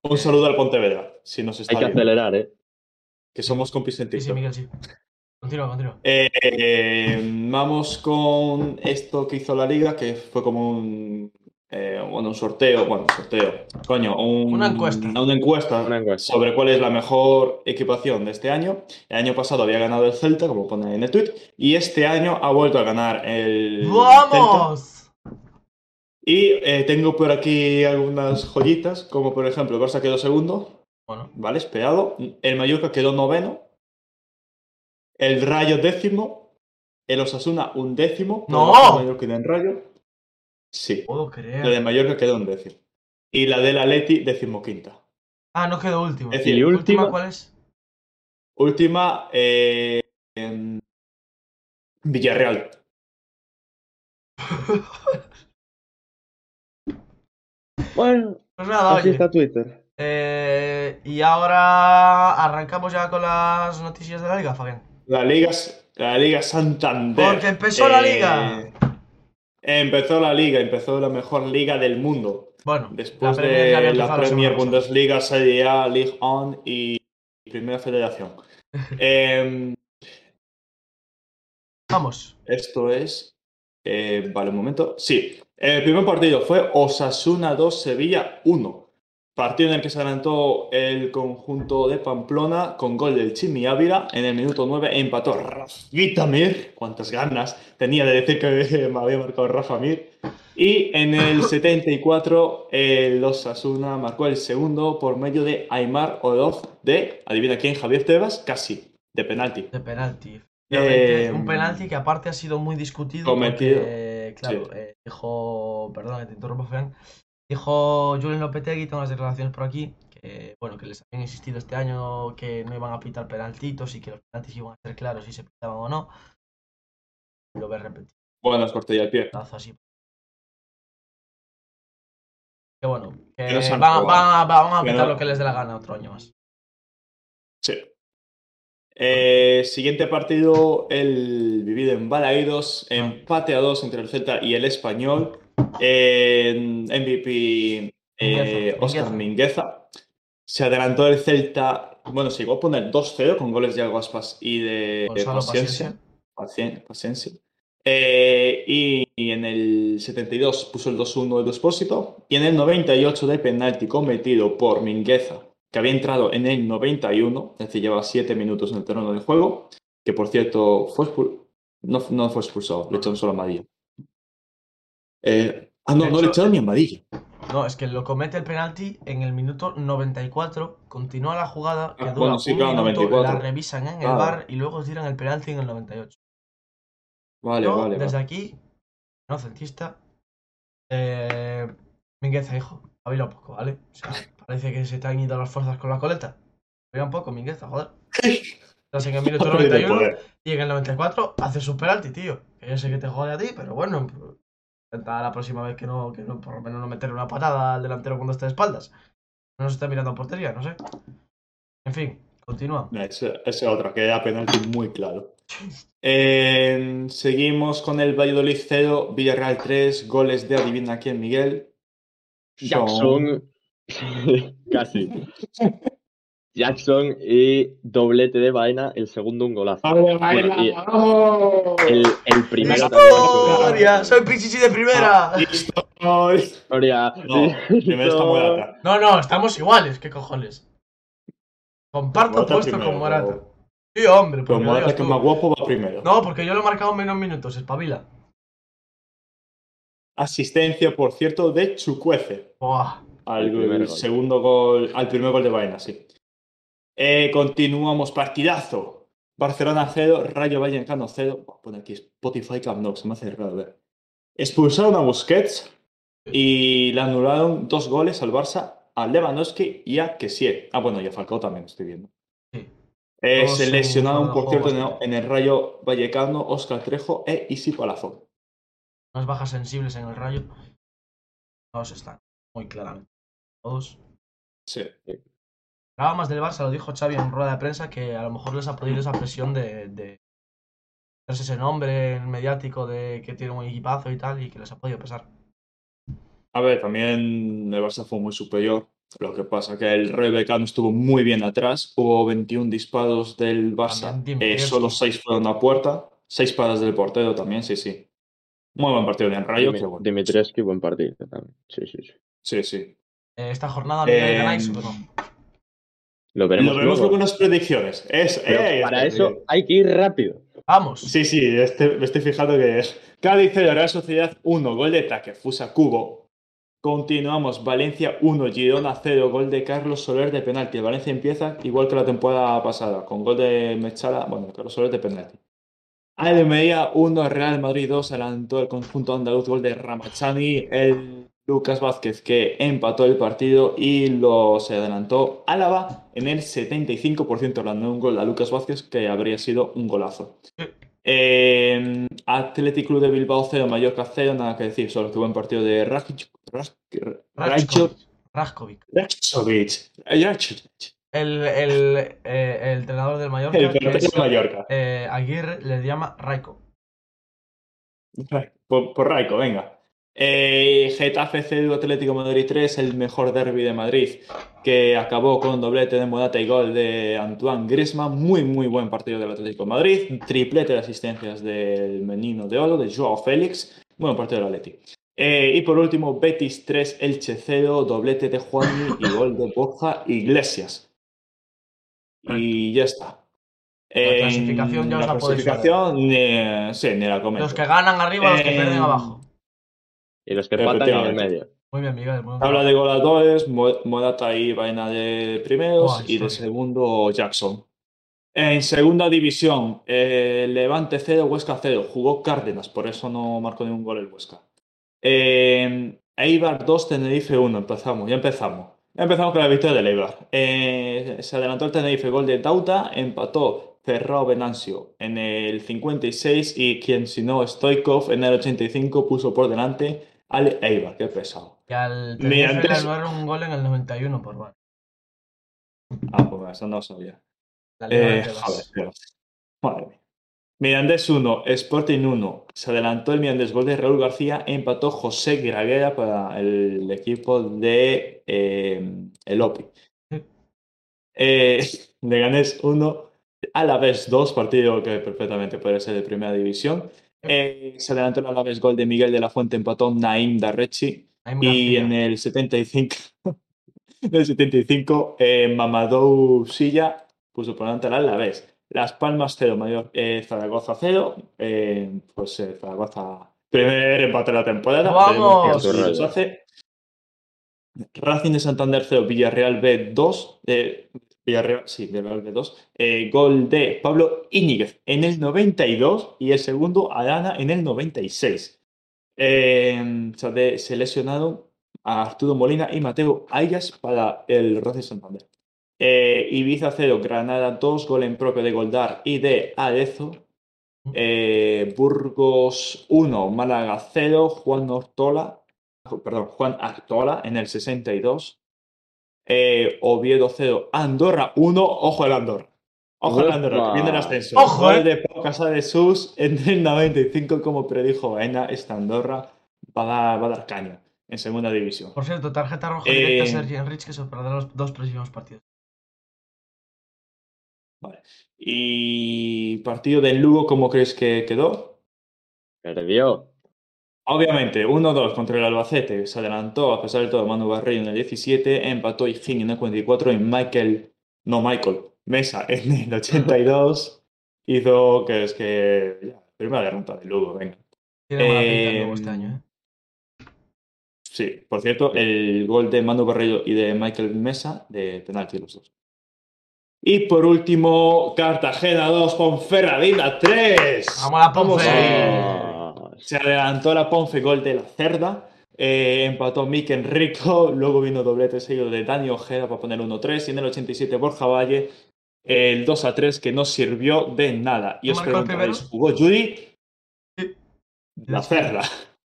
Un saludo al Pontevedra, si nos está hay que viendo. acelerar, ¿eh? Que somos compis en Sí, sí, TikTok. Miguel, sí. Continúa, continúa. Eh, eh, vamos con esto que hizo la liga, que fue como un, eh, bueno, un sorteo, bueno, un sorteo, coño, un- Una encuesta. Una encuesta Una encuesta. sobre cuál es la mejor equipación de este año. El año pasado había ganado el Celta, como pone en el tweet, y este año ha vuelto a ganar el Celta. ¡Vamos! Y eh, tengo por aquí algunas joyitas, como por ejemplo, el Barça quedó segundo, Bueno, ¿vale? Esperado. El Mallorca quedó noveno. El Rayo décimo. El Osasuna un décimo. por ¡No! del Mallorca y del Rayo. Sí. puedo La de Mallorca quedó un décimo. Y la del Atleti decimoquinta. Ah, no quedó último. Es decir, Y ¿Última última, cuál es? Última, eh, em, Villarreal. bueno, Pues nada, así oye. está Twitter. Eh, y ahora arrancamos ya con las noticias de la liga, Fabián. La Liga, la Liga Santander. Porque empezó la Eh, liga. Empezó la liga, empezó la mejor liga del mundo. Bueno, Después la de la Premier. Bundesliga, Serie A, League On y Primera Federación. Em, Vamos. esto es. eh, vale, un momento. Sí, el primer partido fue Osasuna 2, Sevilla 1. Partido en el que se adelantó el conjunto de Pamplona con gol del Chimi Ávila. En el minuto 9 empató Rafita Mir. Cuántas ganas tenía de decir que me había marcado Rafa Mir. Y en el 74 el Osasuna marcó el segundo por medio de Aymar Oloz de, adivina quién, Javier Tebas, casi, de penalti. De penalti. Eh, un penalti que aparte ha sido muy discutido cometido. porque, claro, Sí. eh, dijo, perdón te interrumpo, Fran, dijo Julen Lopetegui, tengo las declaraciones por aquí, que bueno, que les habían insistido este año que no iban a pitar penaltitos y que los penaltis iban a ser claros si se pitaban o no. Lo ves repetir, Bueno, es cortilla al pie. así. Que bueno, que no van, a- van a Que pitar no- lo que les dé la gana otro año más. Sí. Eh, siguiente partido, el vivido en Balaídos, empate a dos entre el Celta y el Español. En MVP eh, Oscar Mingueza. Se adelantó el Celta, bueno, se llegó a poner 2-0 con goles de Alguaspas y de Paciencia. Pacien- Paciencia. Eh, y, y en el 72 puso el 2-1 de Despósito. Y en el 98 de penalti cometido por Mingueza, que había entrado en el 91, es decir, lleva 7 minutos en el terreno de juego, que por cierto fue no, no fue expulsado, le echaron solo amarilla. Eh, ah, no, De no le hecho- echaron ni amarilla. No, es que lo comete el penalti en el minuto 94, continúa la jugada que Ah, dura bueno, sí, un claro, minuto, 94. la revisan en el bar y luego tiran el penalti en el 98. Vale, Yo, vale. desde vale. aquí, no centista, eh, Mingueza, hijo, habla un poco, ¿vale? O sea, parece que se te han ido las fuerzas con la coleta. Habla un poco, Mingueza, joder. Estás en el minuto Ha perdido el 91 poder. y en el 94 haces un penalti, tío. Que yo sé que te jode a ti, pero bueno, intenta la próxima vez que no, que no, por lo menos no meterle una patada al delantero cuando esté de espaldas. No nos esté mirando a portería, no sé. En fin, continúa. Esa es otra, que era penalti muy claro. Eh, seguimos con el Valladolid 0, Villarreal 3, goles de adivina quién, Miguel. Jackson. Casi. Jackson y doblete de vaina, el segundo un golazo. Bueno, y el, el primero también. ¡Victoria! ¡Soy Pichichi de primera! Listo. No, Victoria. primero está Morata. No, no, estamos iguales, ¿qué cojones? Comparto puesto primero, con Morata. pero- Sí, hombre, lo Morata que más guapo va primero. No, porque yo lo he marcado en menos minutos, espabila. Asistencia, por cierto, de Chucuece. Buah. Al El primer gol. segundo gol, al primer gol de Vaina, sí. Eh, continuamos, partidazo. Barcelona 0, Rayo Vallecano 0. Voy a poner aquí Spotify Camp Nou, se me hace raro ver. Expulsaron a Busquets y le anularon dos goles al Barça, a Lewandowski y a Kessie. Ah, bueno, y a Falcao también estoy viendo. Sí. Eh, se lesionaron, por cierto, en el, bastante. en el Rayo Vallecano, Oscar Trejo e Isi Palazón. Unas bajas sensibles en el rayo. Todos están, muy claramente. Todos. Sí. Hablaba más del Barça, lo dijo Xavi en rueda de prensa, que a lo mejor les ha podido esa presión de, de hacerse ese nombre mediático de que tiene un equipazo y tal, y que les ha podido pesar. A ver, también el Barça fue muy superior. Lo que pasa que el Rayo Vallecano estuvo muy bien atrás. Hubo 21 disparos del Barça. Eh, solo 6 fueron a puerta. 6 paradas del portero también, sí, sí. Muy buen partido del Rayo. Bueno. Dimitrescu, buen partido también. Sí, sí, sí. Sí, sí. Eh, esta jornada, Miguel, Eh, ganáis o no? Lo veremos, Lo veremos luego. en las predicciones. Es, eh, para eso hay que ir rápido. Vamos. Sí, sí, este- me estoy fijando que es. Cádiz 0, Real Sociedad 1, gol de Takefusa Cubo. Continuamos, Valencia 1, Girona 0, gol de Carlos Soler de penalti. Valencia empieza igual que la temporada pasada, con gol de Mechala, bueno, Carlos Soler de penalti. Almería 1, Real Madrid 2, adelantó el conjunto andaluz, gol de Ramachani, el Lucas Vázquez que empató el partido y lo se adelantó Álava en el 75%, dando un gol a Lucas Vázquez que habría sido un golazo. Eh, Athletic Club de Bilbao 0, Mallorca 0, nada que decir, solo que buen partido de Rakic, Rak- Rajko- Rajkovic. Rakicovic. Rakicovic. El, el, eh, el entrenador del Mallorca, El que portero es, de Mallorca. eh, Aguirre, le llama Raiko. Por, por Raico, venga. Eh, Getafe 0, Atlético Madrid 3, el mejor derby de Madrid, que acabó con doblete de Morata y gol de Antoine Griezmann. Muy, muy buen partido del Atlético de Madrid. Triplete de asistencias del menino de oro, de Joao Félix. Buen partido del Atleti. Eh, y por último, Betis 3, Elche 0, doblete de Juanmi y gol de Borja Iglesias. Y ya está. La clasificación ya os la la clasificación, ni- sí, ni la comento. Los que ganan arriba, los que Eh, pierden abajo. Y los que empatan en el medio. Muy bien, Miguel. muy bien. Tabla de goleadores, Mo- Morata y Vaina de primeros y de segundo Jackson. En segunda división, eh, Levante 0, Huesca 0. Jugó Cárdenas, por eso no marcó ningún gol el Huesca. Eh, Eibar 2, Tenerife 1. Empezamos, ya empezamos. Ya empezamos con la victoria del Eibar. Eh, se adelantó el Tenerife, gol de Dauta, empató Ferrao Venancio en el 56 y quien si no Stoikov en el 85 puso por delante al Eibar, qué pesado. Y al le anularon un gol en el 91 por VAR. Ah, pues eso no lo sabía. La Eh, joder, Madre mía. Mirandés 1, Sporting 1. Se adelantó el Mirandés, gol de Raúl García, empató José Graguera para el equipo de eh, el OPI. Eh, Leganés 1, Alavés 2, partido que perfectamente puede ser de primera división. Eh, se adelantó el Alavés, gol de Miguel de la Fuente, empató Naim Darrechi. Naim Y en el 75, en el 75 eh, Mamadou Silla puso por delante al Alavés. Las Palmas 0, Mayor, eh, Zaragoza 0. eh, pues eh, Zaragoza, primer empate de la temporada. ¡Vamos! Veremos hace. Racing de Santander 0, Villarreal B 2. Villarreal, sí, Villarreal B 2. eh, gol de Pablo Íñiguez en el 92 y el segundo Arana en el 96. Eh, se, de- se lesionaron a Arturo Molina y Mateo Ayas para el Racing Santander. Eh, Ibiza 0, Granada 2, gol en propio de Goldar y de Arezo. Eh, Burgos 1, Málaga 0, Juan Ortola, perdón, Juan Artola en el 62. Eh, Oviedo 0, Andorra 1, ojo el Andorra. Ojo al Andorra, que viene el ascenso. Ojo, Gol eh. de Pau Casal de Sus en el 95, como predijo Baena, esta Andorra va a dar, va a dar caña en segunda división. Por cierto, tarjeta roja Eh, directa a Sergi Enrich que se perderá los dos próximos partidos. Y partido del Lugo, ¿cómo crees que quedó? Perdió. Obviamente, 1-2 contra el Albacete. Se adelantó, a pesar de todo, Manu Barreiro en el 17. Empató Higgin en el 44 y Michael, no Michael, Mesa en el 82. Hizo que es que. Ya, primera derrota del Lugo, venga. Tiene Eh, Lugo este año, ¿eh? Sí, por cierto, el gol de Manu Barreiro y de Michael Mesa de penalti los dos. Y por último, Cartagena 2, Ponferradina 3. Vamos a la Ponfe. Se adelantó la Ponfe, gol de la Cerda. Eh, empató Mikel Rico. Luego vino doblete seguido de Dani Ojeda para poner 1-3. Y en el 87 Borja Valle. El 2-3 que no sirvió de nada. Y ¿Quién os preguntaréis? ¿jugó Judy? Sí. La Cerda.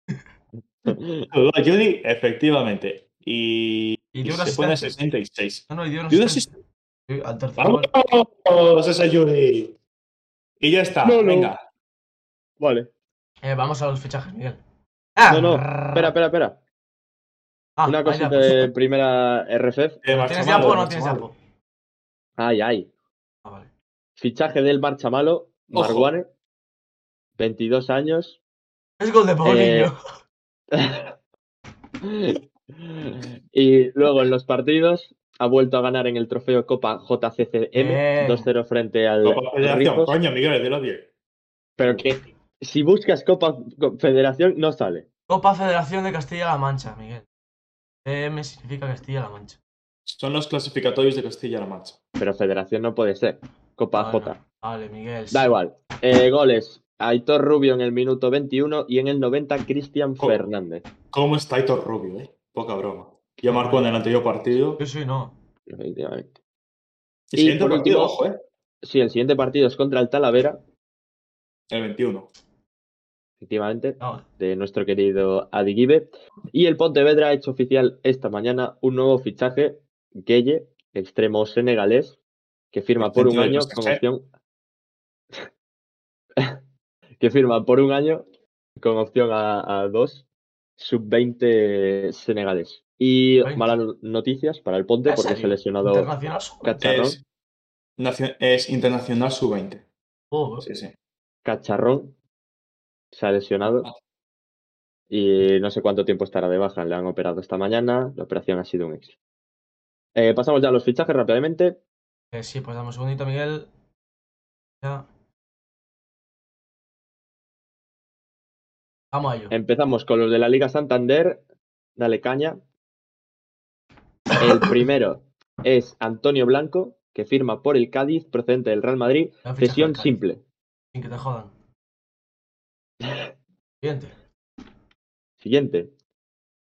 Jugó Judy, efectivamente. Y, Y y dio se pone a asistente. 66. No, no, y dio un Dio un asistente. Sí, al tercer. ¡Vamos! Esa Judy. Y ya está. No, no. Venga. Vale. Eh, vamos a los fichajes, Miguel. Ah, No, no. Espera, espera, espera. Ah, Una cosita la puse. de primera RFF. Eh, ¿Tienes diapo o no tienes diapo? Ay, ay. Ah, vale. Fichaje del Marchamalo, Ojo. Marguane. 22 años. Es gol de Paulinho. y luego en los partidos ha vuelto a ganar en el trofeo Copa JCCM Bien. 2-0 frente al Copa Federación. Coño, Miguel, de los 10. Pero que si buscas Copa Federación no sale. Copa Federación de Castilla-La Mancha, Miguel. M significa Castilla-La Mancha. Son los clasificatorios de Castilla-La Mancha. Pero Federación no puede ser. Copa Bueno, J. Vale, Miguel. Da sí. igual. Eh, goles. Aitor Rubio en el minuto 21 y en el 90 Cristian. Fernández. ¿Cómo está Aitor Rubio, eh? Poca broma. Ya marcó en el anterior partido. Sí, sí, no. Efectivamente. El Y siguiente por partido, último- ojo, eh. Sí, el siguiente partido es contra el Talavera, El 21. Efectivamente, No, de nuestro querido Adi Gibe. Y el Pontevedra ha hecho oficial esta mañana un nuevo fichaje, Gueye, extremo senegalés, que firma por un año con opción. que firma por un año con opción a, a dos sub-20 senegalés. Y 20. malas no- noticias para el Ponte ¿En porque se ha lesionado Cacharrón, Es, nacio- es Internacional Sub-20. Oh, Sí, sí. Cacharrón se ha lesionado y no sé cuánto tiempo estará de baja. Le han operado esta mañana. La operación ha sido un éxito. Eh, pasamos ya a los fichajes rápidamente. eh, sí, pues dame un segundito, Miguel. Ya. Vamos a ello. Empezamos con los de la Liga Santander. Dale caña. El primero es Antonio Blanco, que firma por el Cádiz, procedente del Real Madrid. Cesión simple. Sin que te jodan. Siguiente. Siguiente.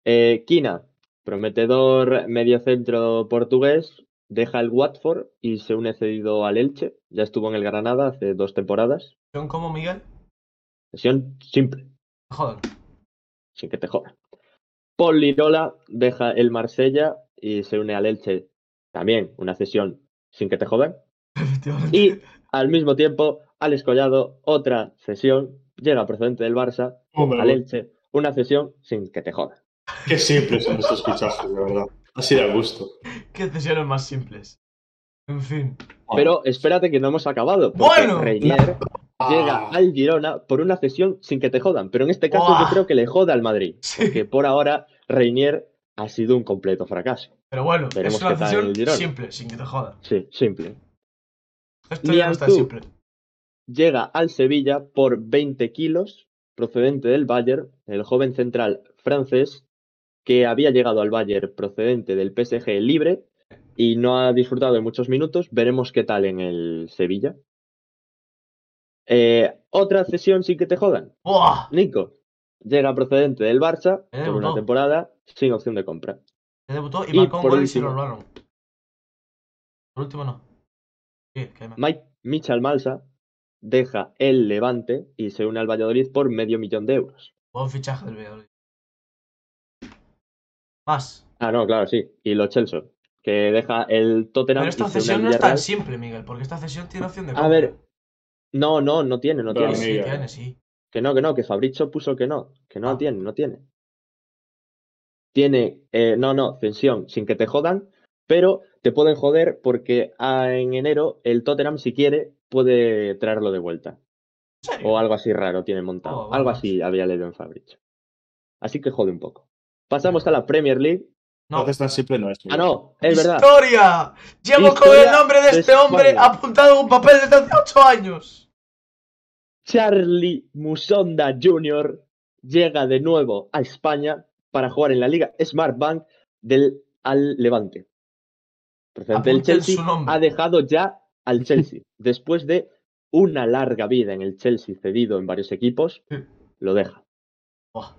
Eh, Quina, prometedor mediocentro portugués, deja el Watford y se une cedido al Elche. Ya estuvo en el Granada hace dos temporadas. ¿Son como Miguel? Sesión simple, jodan. sin que te jodan. Paul Lirola deja el Marsella y se une al Elche. También una cesión sin que te jodan. Y al mismo tiempo, Alex Collado, otra cesión, llega procedente del Barça al Elche, una cesión sin que te jodan. Qué simples son estos fichajes, de verdad. Así de gusto. Qué cesiones más simples. En fin. Pero espérate que no hemos acabado. Porque Bueno. Reinier Ah. llega al Girona por una cesión sin que te jodan. Pero en este caso yo creo que le joda al Madrid. Sí. Que por ahora Reinier ha sido un completo fracaso. Pero bueno, Veremos es una cesión simple, sin que te jodan. Sí, simple. Esto ya no está simple. Llega al Sevilla por 20 kilos, procedente del Bayern, el joven central francés que había llegado al Bayern procedente del PSG libre y no ha disfrutado de muchos minutos. Veremos qué tal en el Sevilla. Eh, otra cesión sin que te jodan. ¡Buah! Nico llega procedente del Barça por una temporada sin opción de compra. Se debutó y, Y marcó un por gol y se lo último. anularon. Por último no. Sí. Mike Michal Malsa deja el Levante y se une al Valladolid por medio millón de euros. Buen fichaje del Valladolid. Más. Ah, no, claro, sí. Y Lo Celso, que deja el Tottenham Pero esta cesión no es tan simple, Miguel, porque esta cesión tiene opción de A compra. ver, no, no, no tiene, no Pero tiene. Sí, tiene, sí. Que no, que no, que Fabricio puso que no, que no Ah. tiene, no tiene. Tiene, eh, no, no, cesión, sin que te jodan, pero te pueden joder porque ah, en enero el Tottenham, si quiere, puede traerlo de vuelta. ¿En serio? O algo así raro tiene montado. Oh, algo así había leído en Fabricio. Así que jode un poco. Pasamos a la Premier League. No. Entonces tan simple no es. Ah, no, es verdad. ¡Historia! Llevo con el nombre de de este hombre España. apuntado en un papel desde hace 8 años. Charlie Musonda Jr. llega de nuevo a España para jugar en la Liga Smart Bank del al Levante. Procedente del Chelsea ha dejado ya al Chelsea después de una larga vida en el Chelsea cedido en varios equipos. Lo deja. Buah.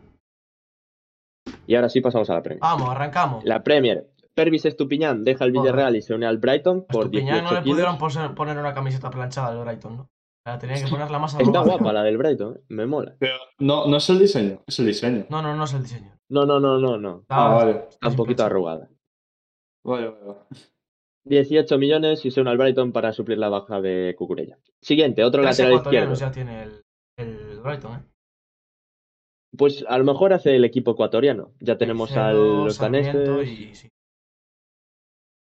Y ahora sí pasamos a la Premier. Vamos, arrancamos. La Premier. Pervis Estupiñán deja el. Villarreal y se une al Brighton por Estupiñán 18 no le kilos. pudieron poner, poner una camiseta planchada del Brighton, ¿no? La tenía que poner la más Está guapa la del Brighton, ¿eh? me mola. Pero no, no es el diseño, es el diseño. No, no, no es el diseño. No, no, no, no, no. Ah, vale. Está un poquito arrugada. Vale, vale, vale. 18 millones y se une al Brighton para suplir la baja de Cucurella. Siguiente, otro lateral izquierdo. ya tiene el, el Brighton, ¿eh? Pues a lo mejor hace el equipo ecuatoriano. Ya tenemos Caicedo, a los Sarmiento daneses. y sí.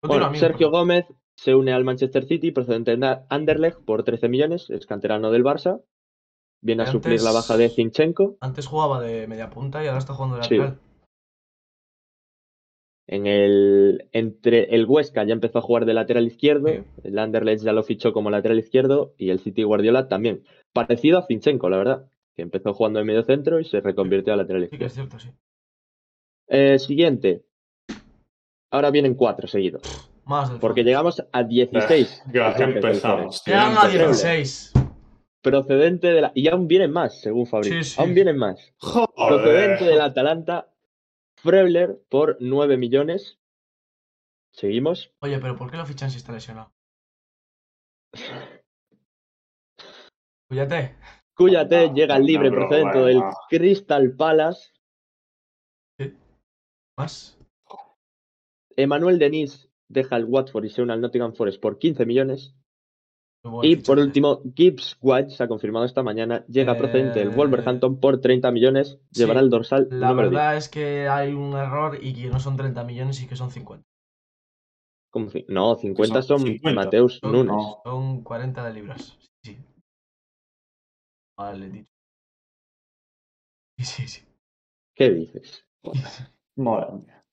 Bueno, Sergio. Gómez se une al Manchester City procedente de Anderlecht por 13 millones, es canterano del Barça. Viene a suplir la baja de Zinchenko. Antes jugaba de media punta y ahora está jugando de Sí. En el, entre el Huesca ya empezó a jugar de lateral izquierdo. Sí. El Anderlecht ya lo fichó como lateral izquierdo. Y el City Guardiola también. Parecido a Zinchenko, la verdad. Que empezó jugando en medio centro y se reconvirtió a lateral Sí que izquierdo. es cierto, sí. Eh, siguiente. Ahora vienen cuatro seguidos. Más Porque llegamos a 16. Ya fichajes del empezamos. Llegan a empezamos. 16. Procedente de la. Y aún vienen más, según Fabri. Sí, sí. Aún vienen más. Procedente Joder. del Atalanta. Freuler por 9 millones. Seguimos. Oye, pero ¿por qué lo fichan si está lesionado? Cuídate. Cuyate No, llega no, libre no, procedente del no. Crystal Palace. Más. Emanuel Denis deja el Watford y se une al Nottingham Forest por 15 millones. Y por último, Gibbs White se ha confirmado esta mañana. Llega Eh, procedente del Wolverhampton por 30 millones. sí, Llevará el dorsal La número 10. verdad es que hay un error y que no son 30 millones y que son 50. ¿Cómo ci- No, 50 son son 50. Mateus Son, Nunes. no. son 40 de libras. Sí, sí. Vale, dicho. Sí, sí, sí. ¿Qué dices? Mía.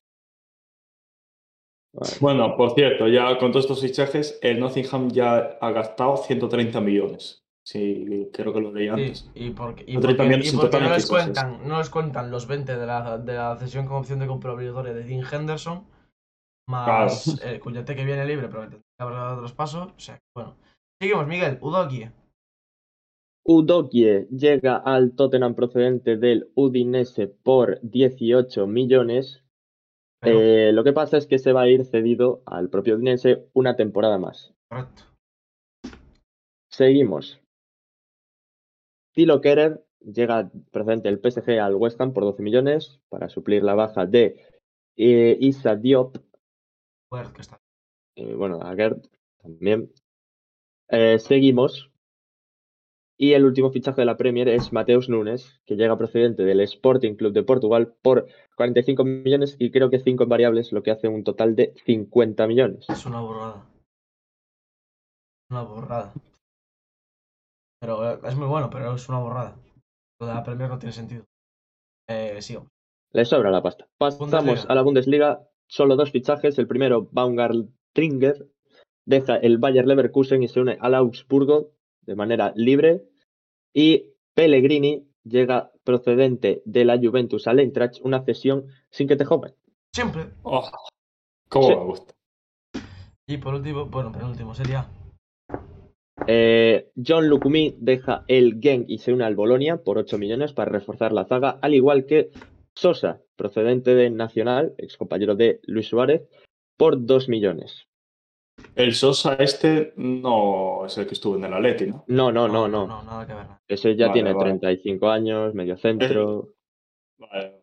Bueno, por cierto, ya con todos estos fichajes, el Nottingham ya ha gastado 130 millones. Sí, creo que lo leí Sí, antes. y porque, y No, porque- 30 millones y en porque total no, en les cuentan, no les cuentan los 20 de la, de la cesión con opción de compra obligatoria de Dean Henderson, más eh, Cuyate que viene libre, pero que otros pasos. O sea, bueno. Seguimos, Miguel. Udoki. Udokie llega al Tottenham procedente del Udinese por 18 millones. Pero, Eh, lo que pasa es que se va a ir cedido al propio Udinese una temporada más. correcto. Seguimos. Tilo Kerer llega procedente del PSG al West Ham por 12 millones para suplir la baja de eh, Issa Diop. Word, que está. eh, bueno, a Gerd también. Eh, seguimos. Y el último fichaje de la Premier es Mateus Nunes, que llega procedente del Sporting Club de Portugal por 45 millones y creo que 5 en variables, lo que hace un total de 50 millones. Es una borrada. Una borrada. Pero eh, es muy bueno, pero es una borrada. Lo de la Premier no tiene sentido. Eh, sigo. Le sobra la pasta. Pasamos Bundesliga. a la Bundesliga. Solo dos fichajes. El primero, Baumgartlinger, deja el Bayer Leverkusen y se une al Augsburgo de manera libre. Y Pellegrini llega procedente de la Juventus al Eintracht, una cesión sin que te joven. Siempre. Oh, cómo Sí. me gusta. Y por último, bueno, penúltimo sería. Eh, John Lukumi deja el Genk y se une al Bolonia por 8 millones para reforzar la zaga, al igual que Sosa, procedente de Nacional, ex compañero de Luis Suárez, por 2 millones. El Sosa este no es el que estuvo en el Atleti, ¿no? No, no, no, no. No, nada que ver. nada. Ese ya Vale, tiene vale. 35 años, medio centro. Vale.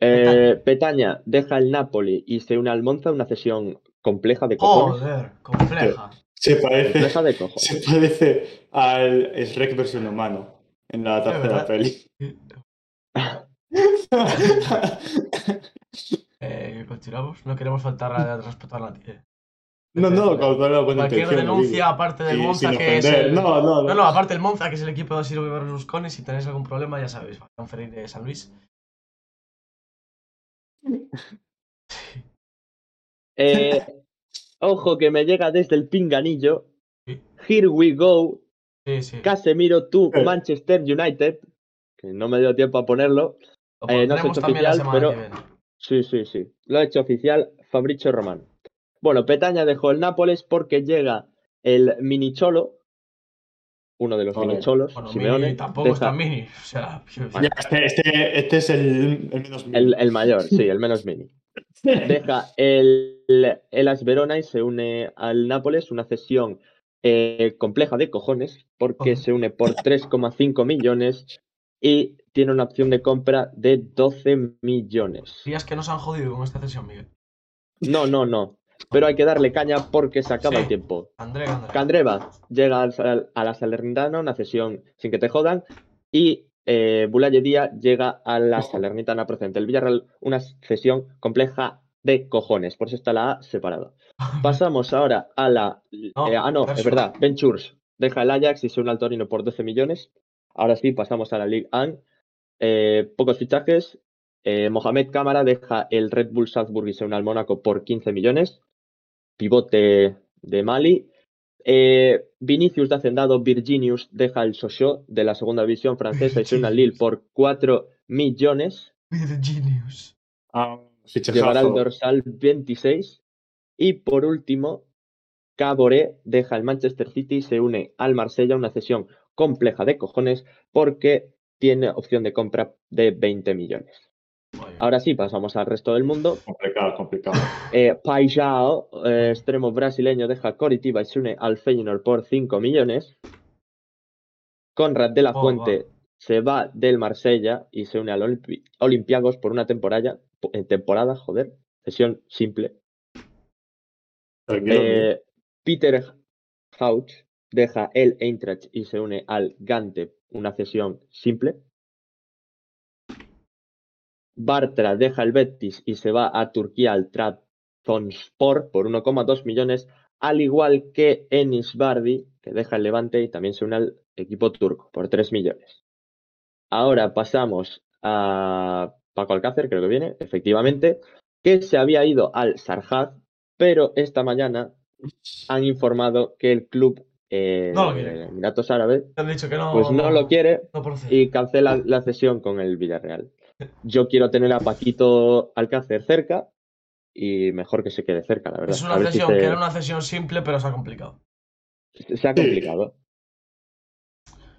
Eh, Petaña deja el Napoli y se une al Monza, una cesión compleja de cojones. Joder, compleja. Se parece, Compleja de cojones. se parece al Shrek versión humano en la tercera peli. Eh, continuamos. No queremos faltar a respetar la tía. No, no, la buena Cualquier intención, lo denuncia, digo. aparte del Monza, que es el... No, no, no. No, no, aparte el Monza, que es el equipo de Silvio Berlusconi, si tenéis algún problema, ya sabéis, Juan Ferreira de San Luis. Eh, ojo que me llega desde el pinganillo. Sí. Here we go. Sí, sí. Casemiro to Eh. Manchester United. Que no me dio tiempo a ponerlo. Lo eh, no se hecho también la oficial, semana pero-. Sí, sí, sí. Lo ha hecho oficial Fabricio Romano. Bueno, Petaña dejó el Nápoles porque llega el Minicholo. Uno de los Ole. Minicholos, Bueno, Simeone. mini, tampoco es deja- tan mini. O sea, Ya, este, este, este es el, el menos El, el mayor, sí, el menos mini. Deja el, el AS Verona y se une al Nápoles, una cesión eh, compleja de cojones, porque se une por 3,5 millones y tiene una opción de compra de 12 millones. días que nos han jodido con esta cesión, Miguel. No, no, no. Pero hay que darle caña porque se acaba Sí. el tiempo. Candreva llega al a la Salernitana, una cesión sin que te jodan, y eh, Bulaye Díaz llega a la. Salernitana procedente del Villarreal, una cesión compleja de cojones, por eso está la A separada. Pasamos ahora a la... No, eh, ah, no, es verdad, Ben Churs deja el Ajax y se une al Torino por 12 millones. Ahora sí, pasamos a la Ligue 1. Eh, pocos fichajes. Eh, Mohamed Cámara deja el Red Bull Salzburg y se une al Mónaco por 15 millones. Pivote de Mali. Eh, Vinicius de Hacendado, Virginius deja el Sochaux de la segunda división francesa y se une al Lille por 4 millones. Virginius. Ah, Llevará el dorsal 26. Y por último, Caboret deja el Manchester City y se une al Marsella, una cesión compleja de cojones porque tiene opción de compra de 20 millones. Ahora sí, pasamos al resto del mundo. Complicado, complicado. Eh, eh, extremo brasileño, deja Coritiba y se une al Feyenoord por 5 millones. Conrad de la Oh, Fuente se va del Marsella y se une al Olimpi- Olympiacos por una temporada, eh, temporada, joder, sesión simple. Eh, Peter Hauch deja el Eintracht y se une al Gante, una cesión simple. Bartra deja el Betis y se va a Turquía al Trabzonspor por 1,2 millones, al igual que Enis Bardi, que deja el Levante y también se une al equipo turco por 3 millones. Ahora pasamos a Paco Alcácer, creo que viene, efectivamente, que se había ido al Sarjad, pero esta mañana han informado que el club eh, No Emiratos Árabes Te han dicho que no. pues no lo quiere No y cancela la cesión con el Villarreal. Yo quiero tener a Paquito Alcácer cerca y mejor que se quede cerca, la verdad. Es una si cesión se- que era una cesión simple, pero se ha complicado. se ha complicado.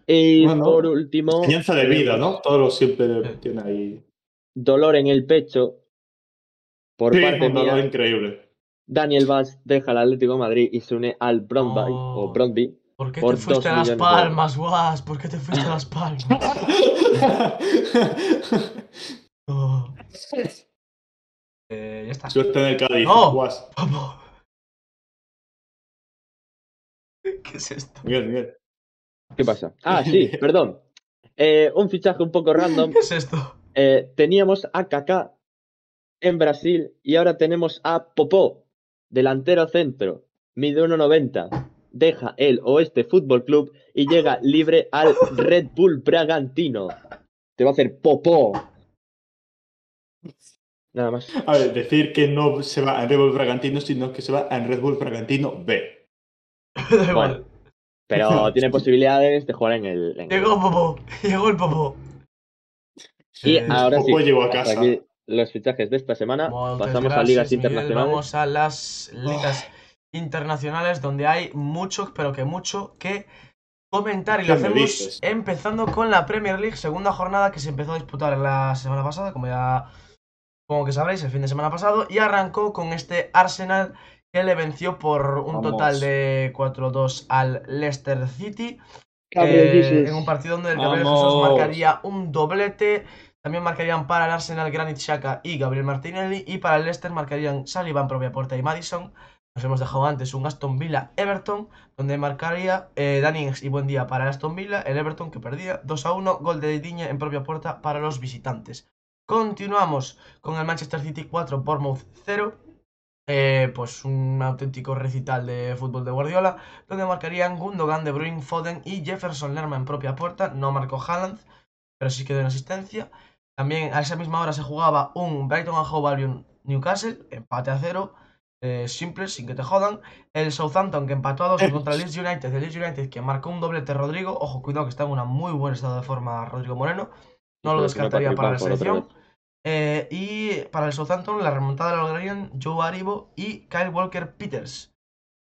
Y Bueno, por último, Enseñanza de vida, ¿no? Todo lo siempre Sí. tiene ahí. dolor en el pecho por Sí, parte un dolor mía. increíble. Daniel Vaz deja el Atlético de Madrid y se une al Brondby Oh. o Brondby. ¿Por qué Por te fuiste a Las Palmas, Guas? ¿Por qué te fuiste a Las Palmas? Oh. Eh, ya está. Suerte en el Cádiz. No. Guas. Vamos. ¿Qué es esto? Miguel, Miguel. ¿Qué pasa? Ah, sí, perdón. Eh, un fichaje un poco random. ¿Qué es esto? Eh, teníamos a Kaká en Brasil y ahora tenemos a Popó, delantero centro, mide 1,90, deja el Oeste Fútbol Club y llega libre al Red Bull Bragantino. Te va a hacer Popó. Nada más. A ver, decir que no se va a Red Bull Bragantino, sino que se va a Red Bull Bragantino B. Da igual. Pero tiene posibilidades de jugar en el. en el- Llegó Popo. Llegó el Popo. Y Eh, ahora sí, Popó llegó a hasta casa. aquí los fichajes de esta semana. Pasamos a gracias, ligas Miguel. internacionales. Vamos a las ligas internacionales donde hay mucho, pero que mucho que comentar. Y lo ¿Qué me hacemos dices? empezando con la Premier League, segunda jornada que se empezó a disputar la semana pasada, como ya supongo que sabréis, el fin de semana pasado. Y arrancó con este Arsenal que le venció por un Vamos. total de 4-2 al Leicester City. Eh, en un partido donde el Gabriel Vamos. Jesús marcaría un doblete. También marcarían para el Arsenal Granit Xhaka y Gabriel Martinelli. Y para el Leicester marcarían Sullivan, propia puerta y Madison. Nos hemos dejado antes un Aston Villa Everton, donde marcaría eh, y buen día para el Aston Villa, el Everton que perdía 2 a 1, gol de Diña en propia puerta para los visitantes. Continuamos con el Manchester City 4, Bournemouth 0. Eh, pues un auténtico recital de fútbol de Guardiola, donde marcarían Gundogan, De Bruyne, Foden y Jefferson Lerma en propia puerta. No marcó Haaland, pero sí quedó en asistencia. También a esa misma hora se jugaba un Brighton and Hove Albion Newcastle, empate a cero. Eh, simple, sin que te jodan. El Southampton que empató a dos contra el Leeds United. El Leeds United que marcó un doblete Rodrigo. Ojo, cuidado que está en un muy buen estado de forma Rodrigo Moreno. No lo descartaría para la selección. Eh, y para el Southampton, la remontada la lograrían Joe Aribo y Kyle Walker Peters.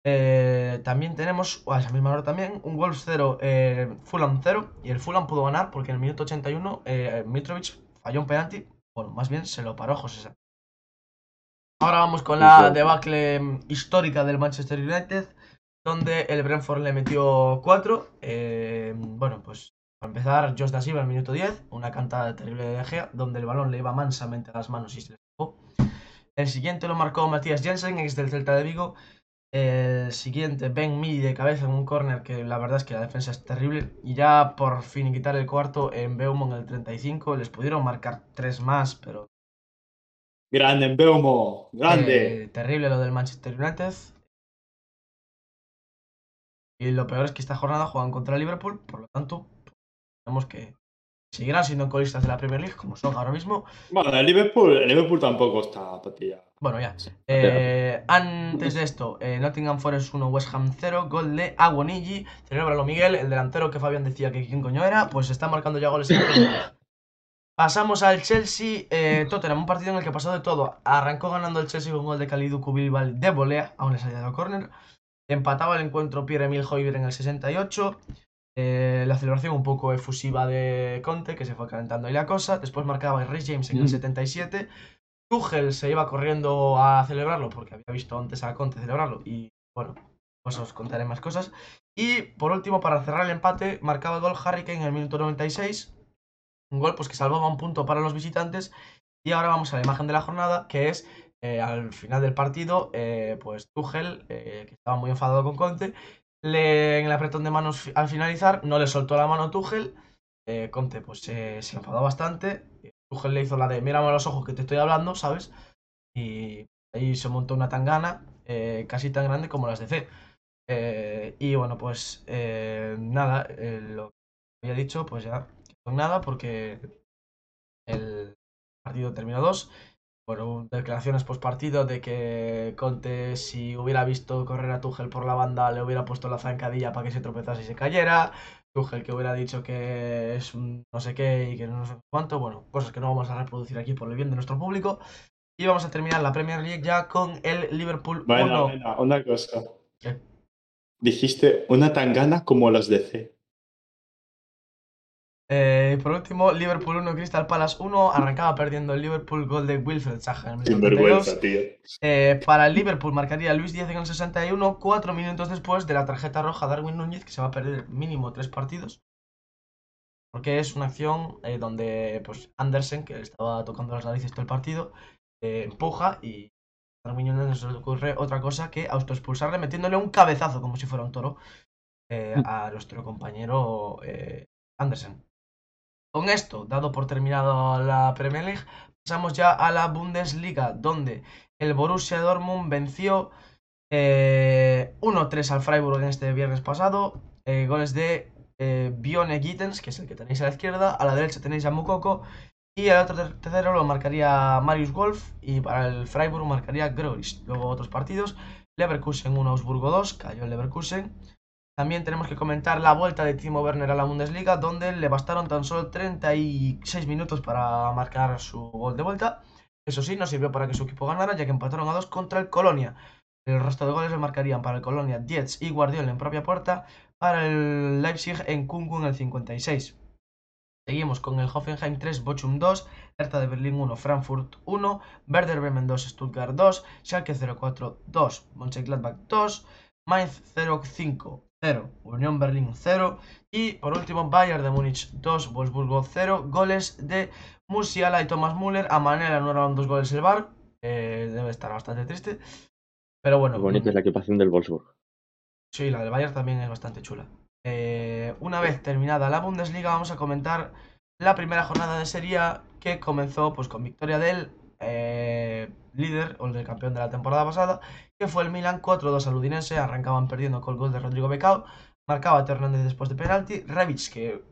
Eh, también tenemos, a esa misma hora también, un Wolves 0, Fulham 0. Y el Fulham pudo ganar porque en el minuto 81 Mitrovic falló un penalti. Bueno, más bien se lo paró José Ahora vamos con la debacle histórica del Manchester United, donde el Brentford le metió 4. Eh, bueno, pues para empezar, Josh Da Silva el minuto 10, una cantada terrible de Gea, donde el balón le iba mansamente a las manos y se le escapó. El siguiente lo marcó Matías Jensen, ex del Celta de Vigo. El siguiente, Ben Mee de cabeza en un corner, que la verdad es que la defensa es terrible. Y ya por fin quitar el cuarto en Beumo en el 35. Les pudieron marcar tres más, pero Grande en Beumo, grande. Eh, terrible lo del Manchester United. Y lo peor es que esta jornada juegan contra Liverpool, por lo tanto, tenemos que seguirán siendo colistas de la Premier League, como son ahora mismo. Bueno, el Liverpool, el Liverpool tampoco está patilla. Bueno, ya. Eh, antes de esto, eh, Nottingham Forest 1, West Ham 0, gol de Aguonigi. Celébralo Miguel, el delantero que Fabián decía que quién coño era, pues está marcando ya goles en el Pasamos al Chelsea, eh, Tottenham, un partido en el que pasó de todo. Arrancó ganando el Chelsea con un gol de Kalidou Koulibaly de volea, aún le salida del córner. Empataba el encuentro Pierre-Emile Hoiber en el 68. Eh, la celebración un poco efusiva de Conte, que se fue calentando ahí la cosa. Después marcaba Rhys James en el 77. Tuchel se iba corriendo a celebrarlo porque había visto antes a Conte celebrarlo y bueno, pues os contaré más cosas. Y por último, para cerrar el empate, marcaba el gol Harry Kane en el minuto 96 un gol pues, que salvaba un punto para los visitantes. Y ahora vamos a la imagen de la jornada, que es eh, al final del partido, eh, pues Tuchel, eh, que estaba muy enfadado con Conte, en el apretón de manos al finalizar, no le soltó la mano a Tuchel. Conte pues se enfadó bastante. Tuchel le hizo la de mírame a los ojos que te estoy hablando, ¿sabes? Y ahí se montó una tangana casi tan grande como las de C. y bueno, pues nada, lo que había dicho, pues ya nada porque el partido terminó 2. Bueno, declaraciones post partido de que Conte, si hubiera visto correr a Tuchel por la banda, le hubiera puesto la zancadilla para que se tropezase y se cayera. Tuchel que hubiera dicho que es un no sé qué y que no sé cuánto. Bueno, cosas que no vamos a reproducir aquí por el bien de nuestro público. Y vamos a terminar la Premier League ya con el Liverpool bueno, 1. una cosa. Dijiste una tangana como las de C. Eh, por último, Liverpool 1, Crystal Palace 1. Arrancaba perdiendo el Liverpool gol de Wilfred vergüenza, tío. Eh, para el Liverpool marcaría Luis Díaz en el 61, cuatro minutos después de la tarjeta roja Darwin Núñez, que se va a perder mínimo tres partidos. Porque es una acción eh, donde pues, Andersen, que estaba tocando las narices todo el partido, empuja y Darwin Núñez no se le ocurre otra cosa que autoexpulsarle metiéndole un cabezazo como si fuera un toro mm. a nuestro compañero Andersen. Con esto, dado por terminado la Premier League, pasamos ya a la Bundesliga, donde el Borussia Dortmund venció 1-3 eh, al Freiburg en este viernes pasado. Eh, goles de eh, Bione Gittens, que es el que tenéis a la izquierda. A la derecha tenéis a Mukoko. Y al otro tercero lo marcaría Marius Wolf. Y para el Freiburg marcaría Groris. Luego otros partidos. Leverkusen 1, Augsburgo 2. Cayó el Leverkusen. También tenemos que comentar la vuelta de Timo Werner a la Bundesliga, donde le bastaron tan solo 36 minutos para marcar su gol de vuelta. Eso sí, no sirvió para que su equipo ganara, ya que empataron a dos contra el Colonia. El resto de goles le marcarían para el Colonia Dietz y Guardiola en propia puerta, para el Leipzig en Kungu en el 56. Seguimos con el Hoffenheim 3, Bochum 2, Hertha de Berlín 1, Frankfurt 1, Werder Bremen 2, Stuttgart 2, Schalke 04 2, Mönchengladbach 2, Mainz 05, 0, Unión Berlín 0 y por último Bayern de Múnich 2, Wolfsburgo 0, goles de Musiala y Thomas Müller, a manera no eran dos goles el bar, eh, debe estar bastante triste, pero bueno. Qué bonita es la equipación del Wolfsburg. Sí, la del Bayern también es bastante chula. Eh, una vez terminada la Bundesliga vamos a comentar la primera jornada de Serie A que comenzó pues con victoria del eh, líder o el del campeón de la temporada pasada, que fue el Milan 4-2 al Udinese, arrancaban perdiendo con el gol de Rodrigo Becao, marcaba Hernández después de penalti, Rebic que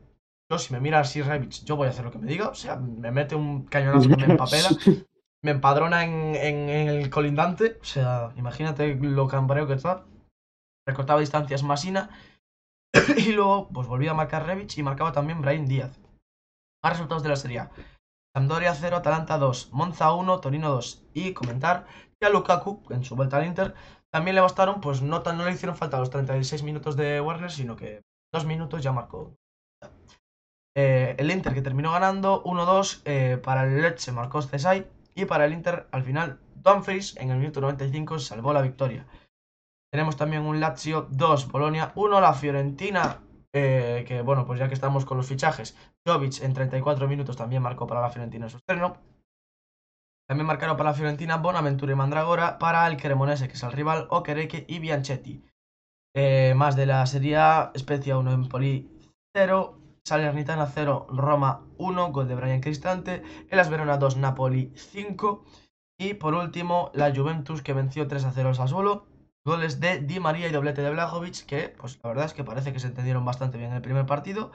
yo si me mira así Rebic, yo voy a hacer lo que me diga, o sea, me mete un cañonazo que me empapela, me empadrona en, en, en el colindante, o sea, imagínate lo cambreo que está, recortaba distancias Masina y luego pues volvía a marcar Rebic y marcaba también Brian Díaz. Más resultados de la Serie A. Sampdoria 0, Atalanta 2, Monza 1, Torino 2. Y comentar que a Lukaku, en su vuelta al Inter, también le bastaron, pues no, le hicieron falta los 36 minutos de Warner, sino que dos minutos ya marcó. Eh, el Inter que terminó ganando 1-2, eh, para el Lecce marcó Cesai y para el Inter al final Dumfries en el minuto 95 salvó la victoria. Tenemos también un Lazio 2, Bolonia 1, la Fiorentina, eh, que bueno, pues ya que estamos con los fichajes, Jovic en 34 minutos también marcó para la Fiorentina en su estreno. También marcaron para la Fiorentina Bonaventura y Mandragora, para el Cremonese, que es el rival, Okereke y Bianchetti. Eh, más de la Serie A, Spezia 1, Empoli 0, Salernitana 0, Roma 1, gol de Brian Cristante, Elas Verona 2, Napoli 5 y por último la Juventus que venció 3 a 0 al Sassuolo Goles de Di María y doblete de Blajovic, que pues la verdad es que parece que se entendieron bastante bien en el primer partido,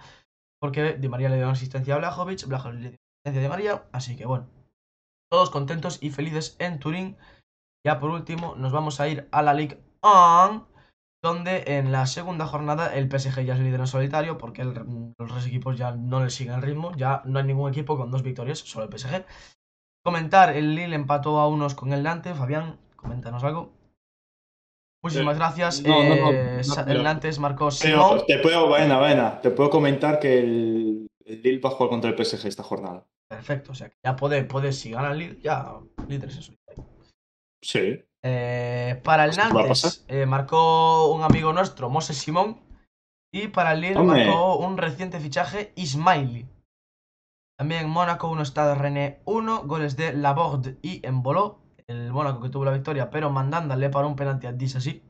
porque Di María le dio asistencia a Blajovic, Blajovic le dio asistencia a Di María, así que bueno, todos contentos y felices en Turín. Ya por último nos vamos a ir a la Ligue 1, donde en la segunda jornada el PSG ya es líder en solitario, porque los dos equipos ya no le siguen el ritmo, ya no hay ningún equipo con dos victorias, solo el PSG. Comentar, el Lille empató a unos con el Nantes, Fabián, coméntanos algo. Muchísimas gracias. No, no, no, Eh, no, el Nantes marcó Pero Simón. te puedo, buena, buena, te puedo comentar que el, el Lille va a jugar contra el PSG esta jornada. Perfecto, o sea que ya puede, puede si gana el Lille, ya líderes en solitario. Sí. Eh, para el ¿Esto va a pasar? Nantes eh, marcó un amigo nuestro, Moses Simón. Y para el Lille Hombre. marcó un reciente fichaje, Ismaili. También Mónaco 1, Stade René 1, goles de Laborde y Emboló. El Mónaco que tuvo la victoria, pero Mandanda le paró un penalti a Disasi.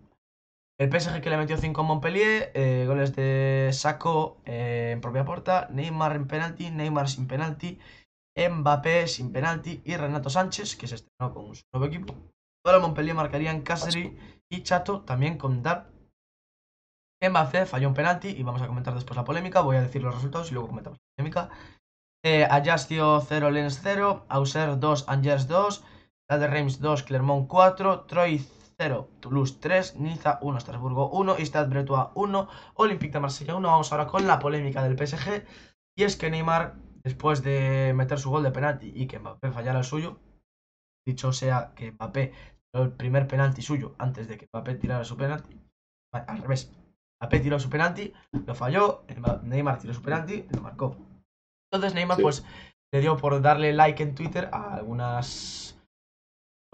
El PSG que le metió 5 a Montpellier, eh, goles de Saco eh, en propia puerta, Neymar en penalti, Neymar sin penalti, Mbappé sin penalti y Renato Sánchez, que se estrenó con su nuevo equipo. Para Montpellier marcarían Casseri y Chato, también con Dar. Mbappé falló un penalti y vamos a comentar después la polémica. Voy a decir los resultados y luego comentamos la polémica. Eh, Ajaccio 0, Lens 0, Auxerre 2, Angers 2, Stade Reims 2, Clermont 4, Troyes 0, Toulouse 3, Niza 1, Estrasburgo 1 y Stade Bretois 1, Olympique de Marsella 1. Vamos ahora con la polémica del PSG. Y es que Neymar, después de meter su gol de penalti y que Mbappé fallara el suyo, dicho sea que Mbappé tiró el primer penalti suyo antes de que Mbappé tirara su penalti, al revés. Mbappé tiró su penalti, lo falló, Neymar tiró su penalti, lo marcó. Entonces Neymar Sí. pues le dio por darle like en Twitter a algunas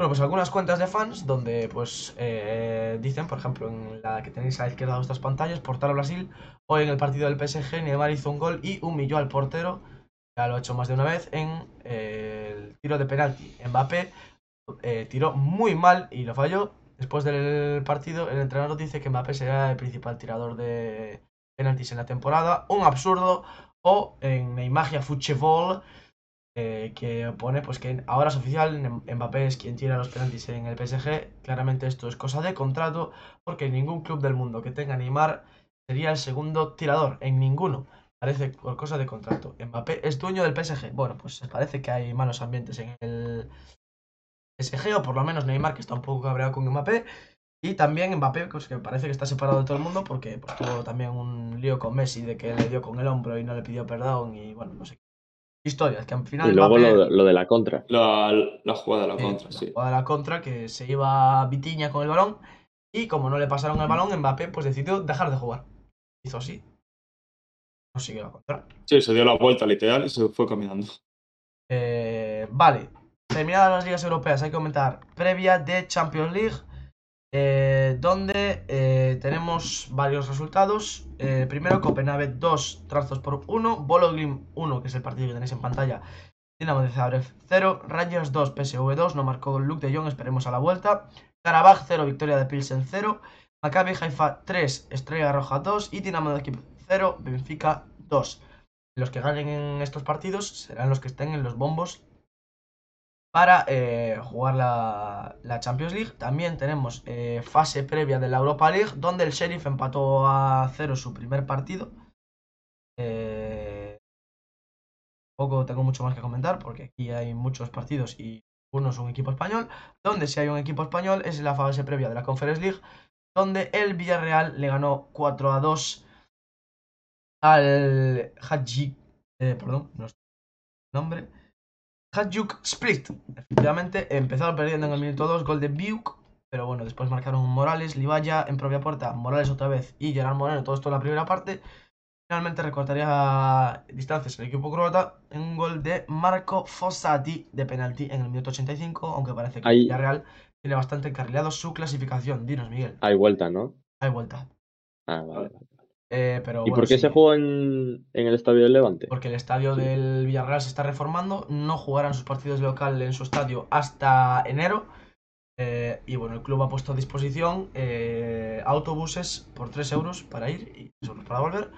bueno, pues algunas cuentas de fans donde pues eh, dicen, por ejemplo, en la que tenéis a la izquierda de vuestras pantallas, Portal Brasil, hoy en el partido del PSG Neymar hizo un gol y humilló al portero, ya lo ha hecho más de una vez, en eh, el tiro de penalti. Mbappé eh, tiró muy mal y lo falló. Después del partido, el entrenador dice que Mbappé será el principal tirador de penaltis en la temporada. Un absurdo. O en Imagia Futebol, eh, que pone pues que ahora es oficial, Mbappé es quien tira los penaltis en el PSG. Claramente esto es cosa de contrato, porque ningún club del mundo que tenga Neymar sería el segundo tirador, en ninguno. Parece por cosa de contrato. Mbappé es dueño del PSG. Bueno, pues parece que hay malos ambientes en el PSG, o por lo menos Neymar, que está un poco cabreado con Mbappé. Y también Mbappé, pues, que parece que está separado de todo el mundo porque pues, tuvo también un lío con Messi de que le dio con el hombro y no le pidió perdón y bueno, no sé. Historias que al final Y luego Mbappé- lo, lo de la contra. La, la jugada de la eh, contra, la sí. jugada de la contra que se iba Vitiña con el balón y como no le pasaron el balón, Mbappé pues decidió dejar de jugar. Hizo así. No siguió la contra. Sí, se dio la vuelta literal y se fue caminando. Eh, vale, terminadas las ligas europeas, hay que comentar previa de Champions League. Eh, donde eh, tenemos varios resultados. Eh, primero, Copenhague 2, Trazos por 1, Bologlim 1, que es el partido que tenéis en pantalla, Dinamo de Zagreb 0, Rangers 2, PSV 2, no marcó Luke de Jong, esperemos a la vuelta, Karabakh 0, victoria de Pilsen 0, Maccabi Haifa 3, Estrella Roja 2 y Dinamo de Kiev 0, Benfica 2. Los que ganen en estos partidos serán los que estén en los bombos para eh, jugar la, Champions League. También tenemos eh, fase previa de la Europa League, donde el Sheriff empató a cero su primer partido. Eh, Tampoco tengo mucho más que comentar, porque aquí hay muchos partidos y uno es un equipo español. Donde si hay un equipo español es la fase previa de la Conference League, donde el Villarreal le ganó 4 a 2 al Hadji, eh, perdón, no el nombre, Hadjuk Split. Efectivamente, empezaron perdiendo en el minuto 2, gol de Biuk, pero bueno, después marcaron Morales, Libaya en propia puerta, Morales otra vez y Gerard Moreno, todo esto en la primera parte. Finalmente recortaría distancias el equipo croata en un gol de Marco Fossati de penalti en el minuto 85, aunque parece que el Villarreal tiene bastante encarrilado su clasificación. Dinos, Miguel, Hay vuelta, ¿no? hay vuelta. Ah, vale. vale. Eh, pero ¿Y bueno, por qué sí. se jugó en, en el estadio del Levante? Porque el estadio del Villarreal se está reformando, no jugarán sus partidos local en su estadio hasta enero. eh, y bueno, el club ha puesto a disposición eh, autobuses por 3 euros para ir y 3 euros para volver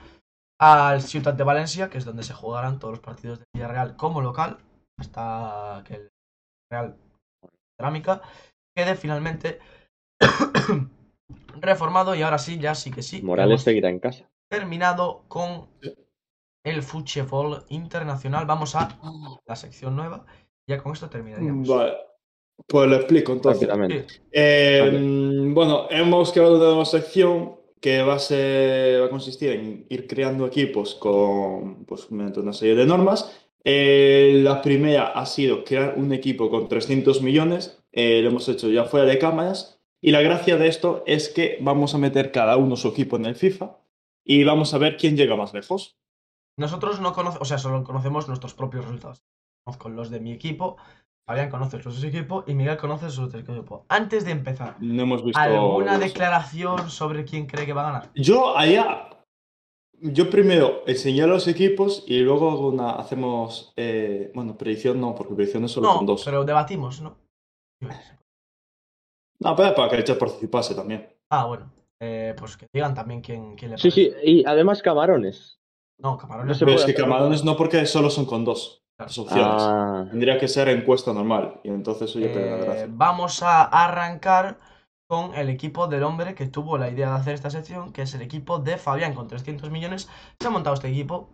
al Ciutat de Valencia, que es donde se jugarán todos los partidos del Villarreal como local, hasta que el Real Cerámica quede finalmente reformado. Y ahora sí, ya sí que sí. Morales seguirá en casa. terminado con el fútbol internacional. Vamos a la sección nueva. Ya con esto terminaríamos. Vale. Pues lo explico entonces. Rápidamente. Eh, Bueno, hemos creado una nueva sección que va a, ser, va a consistir en ir creando equipos con, pues, mediante una serie de normas. Eh, la primera ha sido crear un equipo con 300 millones. Eh, lo hemos hecho ya fuera de cámaras. Y la gracia de esto es que vamos a meter cada uno su equipo en el FIFA y vamos a ver quién llega más lejos. Nosotros no conocemos, o sea, solo conocemos nuestros propios resultados. Conozco los de mi equipo, Fabián conoce los de su equipo y Miguel conoce los de su equipo. Antes de empezar, No hemos visto. ¿alguna declaración sobre quién cree que va a ganar? Yo allá. Yo primero enseñé los equipos y luego hago una, hacemos. eh, bueno, predicción no, porque predicción es solo No, con dos. pero debatimos, ¿no? No, pero para que el chat participase también. Ah, bueno. Eh, pues que digan también quién, quién le Sí, sí, parece. y además camarones. No, camarones. No se Pero puede es que camarones no, porque solo son con dos las opciones. Ah, Tendría que ser encuesta normal. Y entonces eso ya te da Eh, gracia. vamos a arrancar con el equipo del hombre que tuvo la idea de hacer esta sección, que es el equipo de Fabián con 300 millones. Se ha montado este equipo.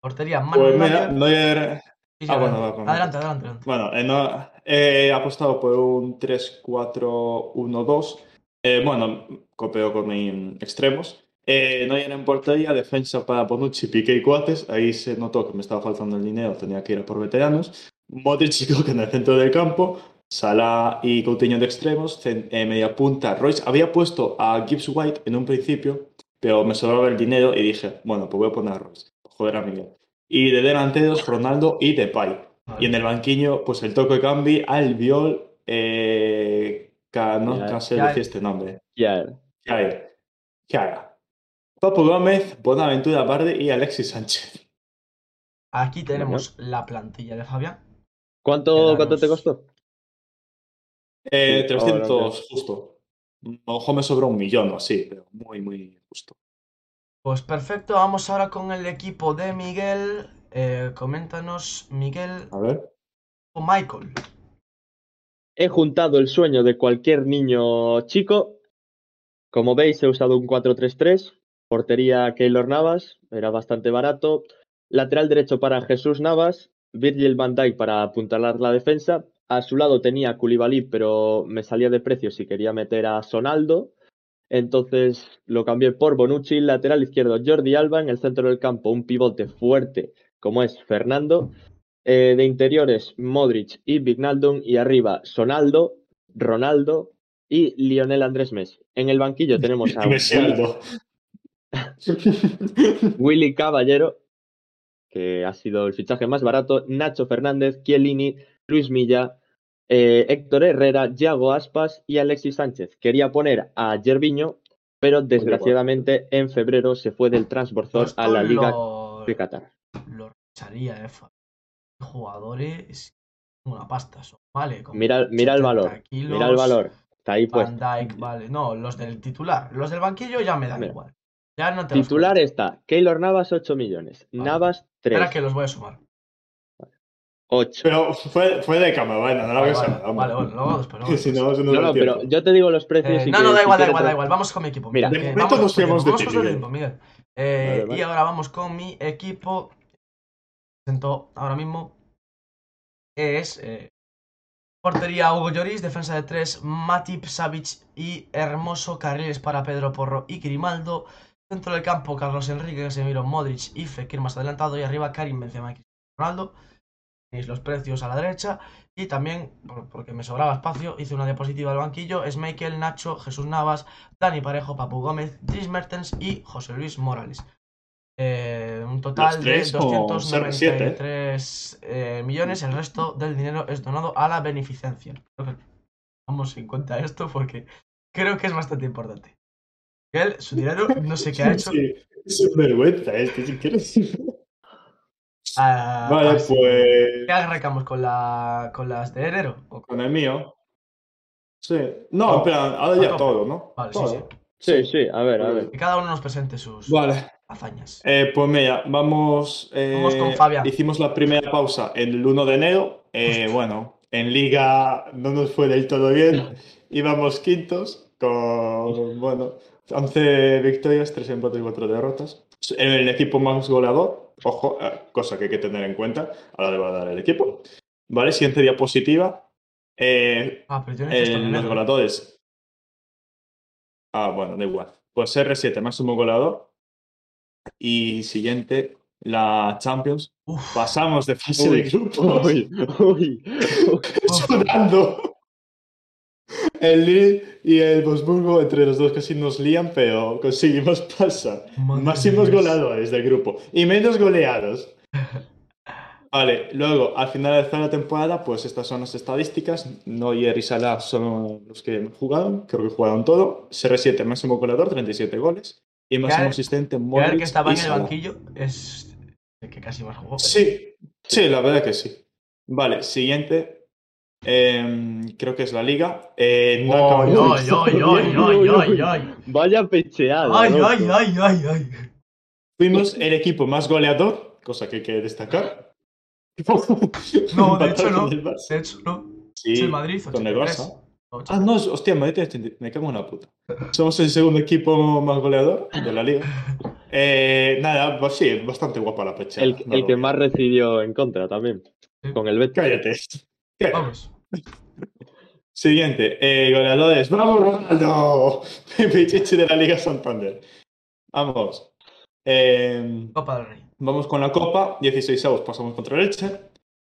Portería Manuel Pues mira, Neuer. Neuer- Sí, sí, ah, bueno, adelante. adelante. Bueno, eh, no- he apostado por un 3-4-1-2. Eh, bueno, copio con mis extremos. Eh, Neuer en portería, defensa para Bonucci, Piqué y Coates. Ahí se notó que me estaba faltando el dinero, tenía que ir a por veteranos. Modric y Coque en el centro del campo. Salah y Coutinho de extremos. eh, media punta, Royce. Había puesto a Gibbs White en un principio, pero me sobraba el dinero y dije, bueno, pues voy a poner a Royce. Joder a Miguel. Y de delanteros, Ronaldo y Depay. Vale. Y en el banquillo, pues el toque Cambi, Albiol, eh, ca- no, sé decir este nombre. ya. Jair. Papu Gómez, Bonaventura Barde y Alexis Sánchez. Aquí tenemos la plantilla de Fabián. ¿Cuánto, ¿Cuánto te costó? Eh, Sí, 300 ahora justo. Ojo, me sobró un millón o así, pero muy, muy justo. Pues perfecto, vamos ahora con el equipo de Miguel. Eh, coméntanos, Miguel A ver. o Michael. He juntado el sueño de cualquier niño chico. Como veis, he usado un 4-3-3. Portería Keylor Navas, era bastante barato. Lateral derecho para Jesús Navas. Virgil van Dijk para apuntalar la defensa. A su lado tenía a Koulibaly, pero me salía de precio si quería meter a Sonaldo. Entonces lo cambié por Bonucci, lateral izquierdo Jordi Alba, en el centro del campo un pivote fuerte como es Fernando. Eh, de interiores, Modric y Vignaldum. Y arriba, Sonaldo, Ronaldo y Lionel Andrés Messi. En el banquillo tenemos a. Willy Caballero, que ha sido el fichaje más barato, Nacho Fernández, Chiellini, Luis Milla, Eh, Héctor Herrera, Yago Aspas y Alexis Sánchez. Quería poner a Gerviño, pero desgraciadamente en febrero se fue del Transborzor Esto a la Liga lo, de Qatar. lo rechazaría, eh. Jugadores una pasta, son, vale. Mira, mira el 70 valor, kilos, mira el valor. Está ahí. Dijk, vale. No, los del titular. Los del banquillo ya me dan Mira. igual. Ya no te Titular está Keylor Navas 8 millones, Vale. Navas 3, Espera que los voy a sumar. 8. Pero fue, fue de cama, bueno, no lo Vale, ves vale, bueno, luego después. si no, no, No, pero tiempo. yo te digo los precios Eh, y no, que no, da si igual, da igual, da igual. Vamos con mi equipo. Mira, De que momento vamos nos fiamos tiempo, de vamos ti, Miguel. Eh, Vale, vale. Y ahora vamos con mi equipo. Presento ahora mismo. Es eh, portería Hugo Lloris, defensa de tres Matip, Savic y Hermoso, carriles para Pedro Porro y Grimaldo. Centro del campo Carlos Enrique, Casemiro, Modric y Fekir más adelantado y arriba Karim Benzema y Ronaldo. Tenéis los precios a la derecha y también, por- porque me sobraba espacio, hice una diapositiva del banquillo. Es Michael, Nacho, Jesús Navas, Dani Parejo, Papu Gómez, Dries Mertens y José Luis Morales. Eh, un total de o siete, ¿eh? 293 eh, millones. El resto del dinero es donado a la beneficencia. Creo que Vamos en cuenta esto porque creo que es bastante importante. Él, su dinero, no sé qué ha hecho. Sí, es un vergüenza este, si quieres. Ah, Vale, así. pues. ¿Qué arrancamos con, la, con las de enero? ¿O con- Con el mío. Sí. No, Oh, en plan, ahora ya tope. todo, ¿no? Vale, sí, Todo. sí. Sí, sí, a ver, a ver. Que cada uno nos presente sus Vale. hazañas. Eh, pues mira, vamos. eh, Vamos con Fabián. Hicimos la primera pausa el 1 de enero. Eh, bueno, en Liga no nos fue del todo bien. Íbamos quintos con, bueno, 11 victorias, 3 empates y 4 derrotas. En el equipo más goleador, ojo, eh, cosa que hay que tener en cuenta a la hora de valorar el equipo. Vale, siguiente diapositiva. Eh, Ah, pero yo no en los goleadores. Ah, bueno, da igual. Pues R7, máximo goleador. Y siguiente, la Champions. Uf, Pasamos de fase Uy, de grupos. Uy, uy. Sudando. El Lille y el Wolfsburgo, entre los dos casi nos lían, pero conseguimos pasar. madre Máximos Dios. goleadores del grupo. Y menos goleados. Vale, luego, al finalizar la temporada, pues estas son las estadísticas. Neuer y Salah son los que jugaron, creo que jugaron todo. CR7, máximo goleador, 37 goles. Y máximo Gael- asistente, Modric que estaba en el banquillo es el que casi más jugó. Sí, sí, la verdad que sí. Vale, siguiente. Em, creo que es la liga. Eh, no ¡Ay, acabamos- ay, ay, ay, ay, ay, ay! Vaya pecheada. ¡Ay, ay, ay, ay, ay! Fuimos el equipo más goleador, cosa que hay que destacar. No, de hecho no. con el Barça. De hecho, no. Sí, Es el Madrid, con el 83. Barça. Ah, no, hostia, Madrid tiene 80, me cago en la puta. Somos el segundo equipo más goleador de la liga. Eh, nada, pues sí, bastante guapa la pecha. El, que más recibió en contra también. Con el Betis. Cállate. Vamos. Siguiente, eh, goleadores. ¡Vamos, Ronaldo! Pichichi de la Liga Santander. Vamos. Eh, Copa del Rey. vamos con la Copa. 16 avos pasamos contra el Elche.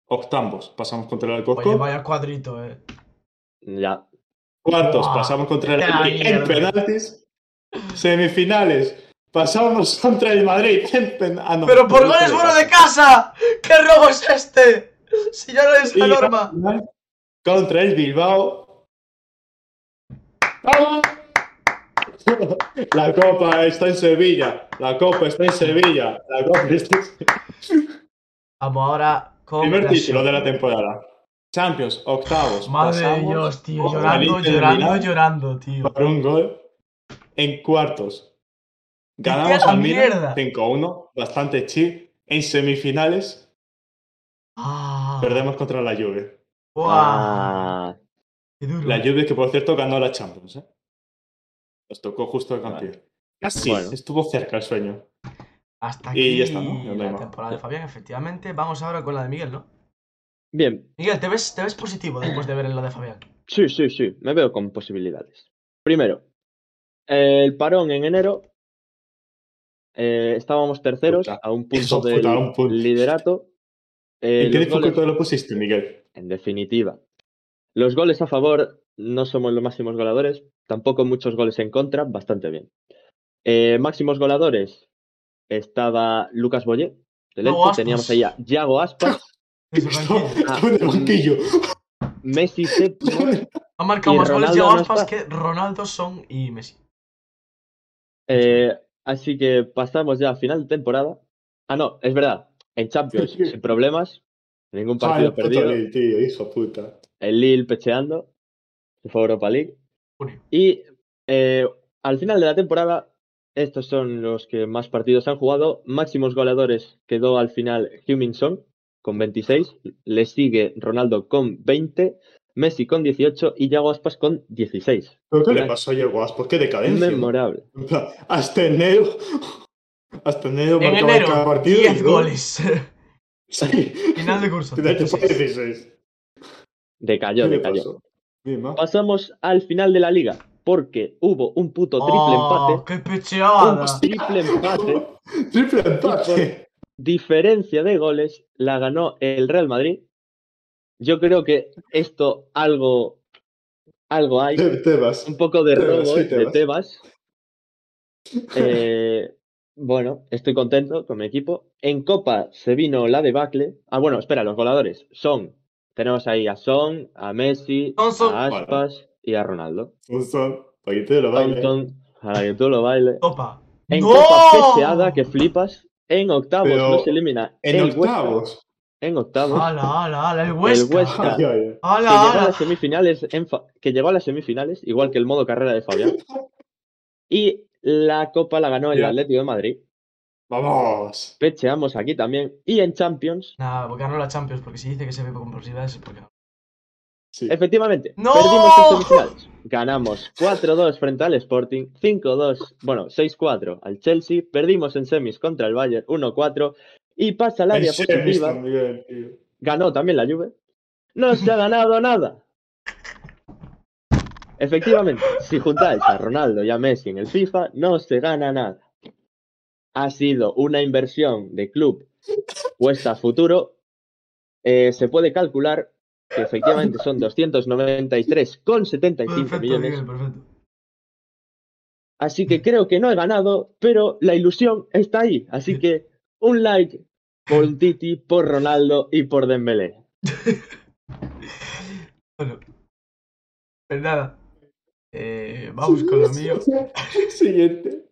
Octavos pasamos contra el Oye, Alcorcón. vaya cuadrito, eh. Ya. Cuartos Buah, pasamos contra el Madrid en penaltis. Semifinales pasamos contra el Madrid en pen- ah, no, ¡Pero por goles fue fuera de casa! ¿Qué robo es este? Si ya no es la norma. Contra el Bilbao. ¡Vamos! La copa está en Sevilla. La copa está en Sevilla. La copa está en Sevilla. Vamos ahora con. Primer título de la Champions. temporada. Champions, octavos. Madre de Dios, tío. Llorando, llorando, llorando, tío. Por un gol. En cuartos. Ganamos ¡Vete a la al mierda! Milan 5-1. Bastante chill. En semifinales Ah, perdemos contra la Juve. ¡Buah! Ah, ¡Qué duro! La Juve que por cierto ganó la Champions. ¿eh? Nos tocó justo el campeón. Casi. Bueno. Estuvo cerca el sueño. Hasta Y aquí ya está, ¿no? Ya hay la temporada de Fabián, efectivamente. Vamos ahora con la de Miguel, ¿no? bien. Miguel, ¿te ves, te ves positivo después de ver la de Fabián? Sí, sí, sí. Me veo con posibilidades. Primero, el parón en enero. eh, estábamos terceros Puta. a un punto punto. liderato. Eh, ¿En qué goles- dificultad lo pusiste, Miguel? En definitiva. Los goles a favor no somos los máximos goleadores, tampoco muchos goles en contra, bastante bien. Eh, máximos goleadores estaba Lucas del Aspas. teníamos ahí a Yago Aspas. Ah. Messi séptimo. Ha marcado Y más goles Yago no Aspas que Ronaldo, Son y Messi. Eh, así que pasamos ya a final de temporada. Ah, no, es verdad. En Champions, sin problemas. Ningún Ah, partido puto perdido. Lille, tío, hijo puta. El Lille pecheando. Se fue a Europa League. Y eh, al final de la temporada, estos son los que más partidos han jugado. Máximos goleadores quedó al final Huminson con 26. Le sigue Ronaldo con 20. Messi con 18 y Yago Aspas con 16. ¿Pero qué le pasó a Diego Aspas? ¿Qué decadencia? Memorable. Hasta enero. Hasta enero En marcaba enero, cada partido. 10 y gol. goles. Sí. Final de curso. Final de 16. 16. Decayó, ¿Qué le decayó. Pasamos al final de la liga porque hubo un puto triple Oh, empate. ¡Qué pecheada! Un triple empate. Triple empate. Diferencia de goles la ganó el Real Madrid. Yo creo que esto algo, algo hay. Te, te vas. Un poco de Tebas, robo sí, de Tebas. Tebas. Eh, bueno, estoy contento con mi equipo. En Copa se vino la debacle. Ah, bueno, espera, los goleadores son. Tenemos ahí a Son, a Messi, a Aspas y a Ronaldo. Un son. Para que te lo baile. Para que tú lo bailes. Copa. En ¡No! Copa pecheada que flipas. En octavos Pero no se elimina En el Huesca. octavos. En octavos. ¡Hala, hala, hala! ¡El Huesca! Huesca. Ay, ay, ay. que ¡Hala, llegó a las semifinales, en fa- que llegó a las semifinales, igual que el modo carrera de Fabián. Y la Copa la ganó el Ya. Atlético de Madrid. Vamos. Pecheamos aquí también. Y en Champions, Nada, porque ganó la Champions, porque si dice que se ve con posibilidades es porque no. Sí. efectivamente, ¡No! perdimos en semifinales. Ganamos 4-2 frente al Sporting, 5-2, bueno, 6-4 al Chelsea, perdimos en semis contra el Bayern 1-4 y pasa al área positiva, también, ganó también la Juve. No se ha ganado nada. Efectivamente, si juntáis a Ronaldo y a Messi en el FIFA, no se gana nada. Ha sido una inversión de club puesta a futuro. Eh, se puede calcular que efectivamente son 293,75 Perfecto, millones. Perfecto. Así que creo que no he ganado, pero la ilusión está ahí. Así que un like por Titi, por Ronaldo y por Dembélé. Bueno. Pues nada. Eh, vamos con lo mío. Siguiente.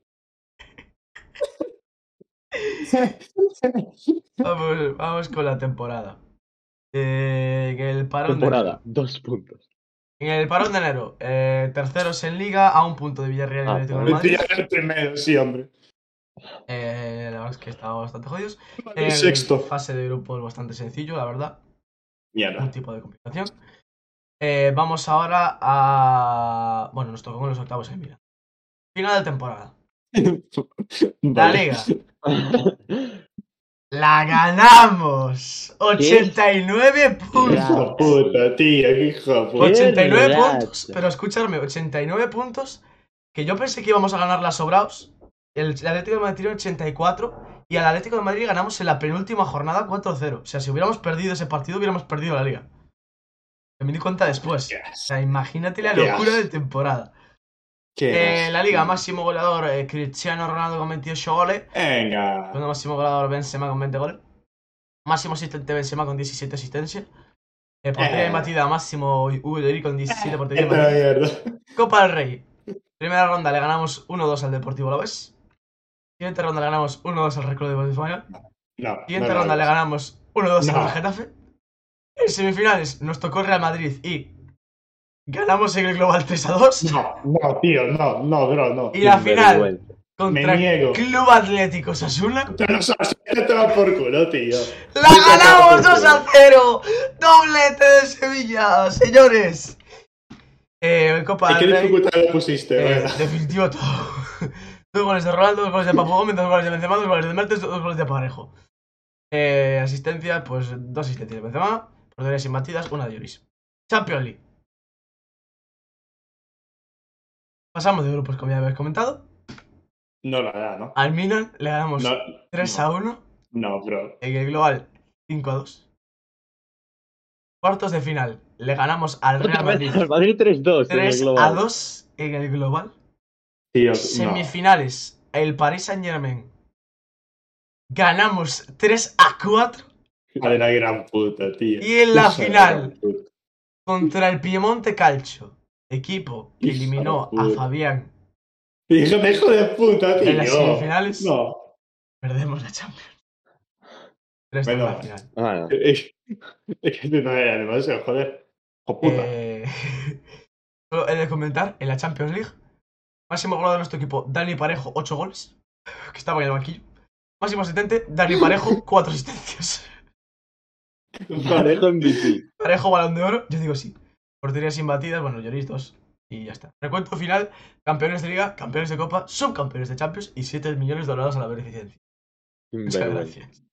Vamos, vamos con la temporada. Eh, en el parón de Temporada, dos puntos. En el parón de enero, eh, terceros en liga a un punto de Villarreal y Ah, Atlético de. Madrid. El primero, sí, hombre. Eh, la verdad es que estamos bastante jodidos. El sexto. fase de grupos bastante sencillo, la verdad. Un Mierda. tipo de complicación. Eh, vamos ahora a. Bueno, nos tocó en los octavos en Milan. Final de temporada. La Vale. liga. ¡La ganamos! 89 puntos. Puta, tío, qué hijo puta. 89 rata. puntos, pero escúchame, 89 puntos que yo pensé que íbamos a ganarla sobraos. El Atlético de Madrid tiene 84 y al Atlético de Madrid ganamos en la penúltima jornada 4-0. O sea, si hubiéramos perdido ese partido, hubiéramos perdido la liga. Me di cuenta después. O sea, imagínate la locura asco. de temporada. Eh, la liga, máximo goleador eh, Cristiano Ronaldo con 28 goles. Venga. Segundo máximo goleador Benzema con 20 goles. Máximo asistente Benzema con 17 asistencias. Eh, portería Eh. batida máximo Lloris con 17 portería de Esta batida. mierda. Copa del Rey. Primera ronda le ganamos 1-2 al Deportivo Alavés. Siguiente ronda le ganamos 1-2 al Recro de España. No. Siguiente no, ronda le ganamos 1-2 No. al Getafe. En semifinales nos tocó Real Madrid y ganamos en el Global 3-2. No, no, tío, no, no, bro, no. Y la final contra Me niego. Club Atlético Sasuna. Te lo sabes, te va por culo, tío. ¡La ganamos 2 a 0! ¡Doblete de Sevilla, señores! Eh, Copa ¿Y qué dificultad le pusiste? Eh, definitivo todo. dos goles de Ronaldo, dos goles de Papu Gómez, dos goles de Benzema, dos goles de Mertes, dos goles de Parejo. Eh, asistencia, pues dos asistencias de Benzema, porterías sin batidas, una de Lloris. Champions League. Pasamos de grupos, como ya habéis comentado. No la da, ¿no? Al Milan le ganamos No, 3 a 1. no, bro. En el global, 5 a 2. Cuartos de final, le ganamos al Real Madrid al Madrid 3-2 en el 3 global. a 2 en el global. Tío, no. Semifinales, el Paris Saint Germain. Ganamos 3 a 4. A de la gran puta, tío. Y en la final. puta. contra el Piemonte Calcio, equipo que eliminó a. Fabián Hijo de hijo de puta, tío. en las semifinales, No. perdemos la Champions. Tres Bueno. la final. Es es que no era demasiado, joder. Hijo puta. Eh, solo he de comentar, en la Champions League, máximo goleador de nuestro equipo, Dani Parejo, 8 goles, que estaba en el banquillo. Máximo asistente, Dani Parejo, 4 asistencias. Parejo MVP. Parejo, balón de oro, yo digo sí. Porterías imbatidas, bueno, Lloris 2. Y ya está. Recuento final, campeones de liga, campeones de copa, subcampeones de Champions y 7 millones donados a la beneficencia. Muchas gracias.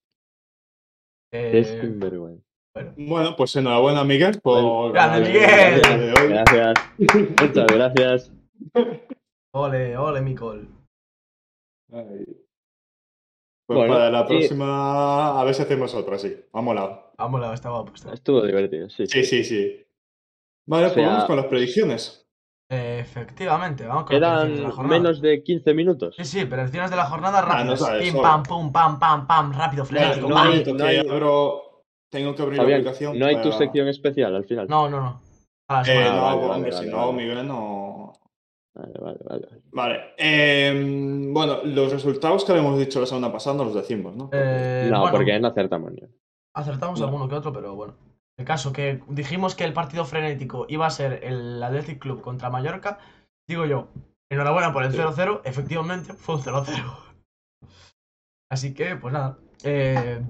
Es Eh, sinvergüenza. bueno, Bueno, pues enhorabuena, Miguel, por el Miguel. de hoy. Gracias. Muchas gracias. ole, ole, Micol. Ay. Pues Bueno, para la próxima, a ver si hacemos otra, sí. Vamos la. Vamos, la estaba puesta. Estuvo divertido, sí. Sí, sí, sí. Vale, O pues sea- vamos con las predicciones. Efectivamente, vamos con las predicciones de la Quedan jornada. menos de 15 minutos. Sí, sí, predicciones de la jornada Ah, no rápidas. Pim, pam, pum, pam, pam, pam, rápido, frenético, no hay- no que hay- abro- Tengo que abrir Fabián, la aplicación. no hay tu para- sección especial al final. No, no, no. A la Eh, no, vale, si vale, no, vale. Miguel no. Vale, vale, vale. vale. Vale. eh, bueno, los resultados que habíamos dicho la semana pasada no los decimos, ¿no? Eh, no, bueno, porque no acertamos ni uno. acertamos No. alguno que otro, pero bueno. El caso que dijimos que el partido frenético iba a ser el Athletic Club contra Mallorca, digo yo, enhorabuena por el Sí. 0-0, efectivamente fue un 0-0. Así que, pues nada. eh,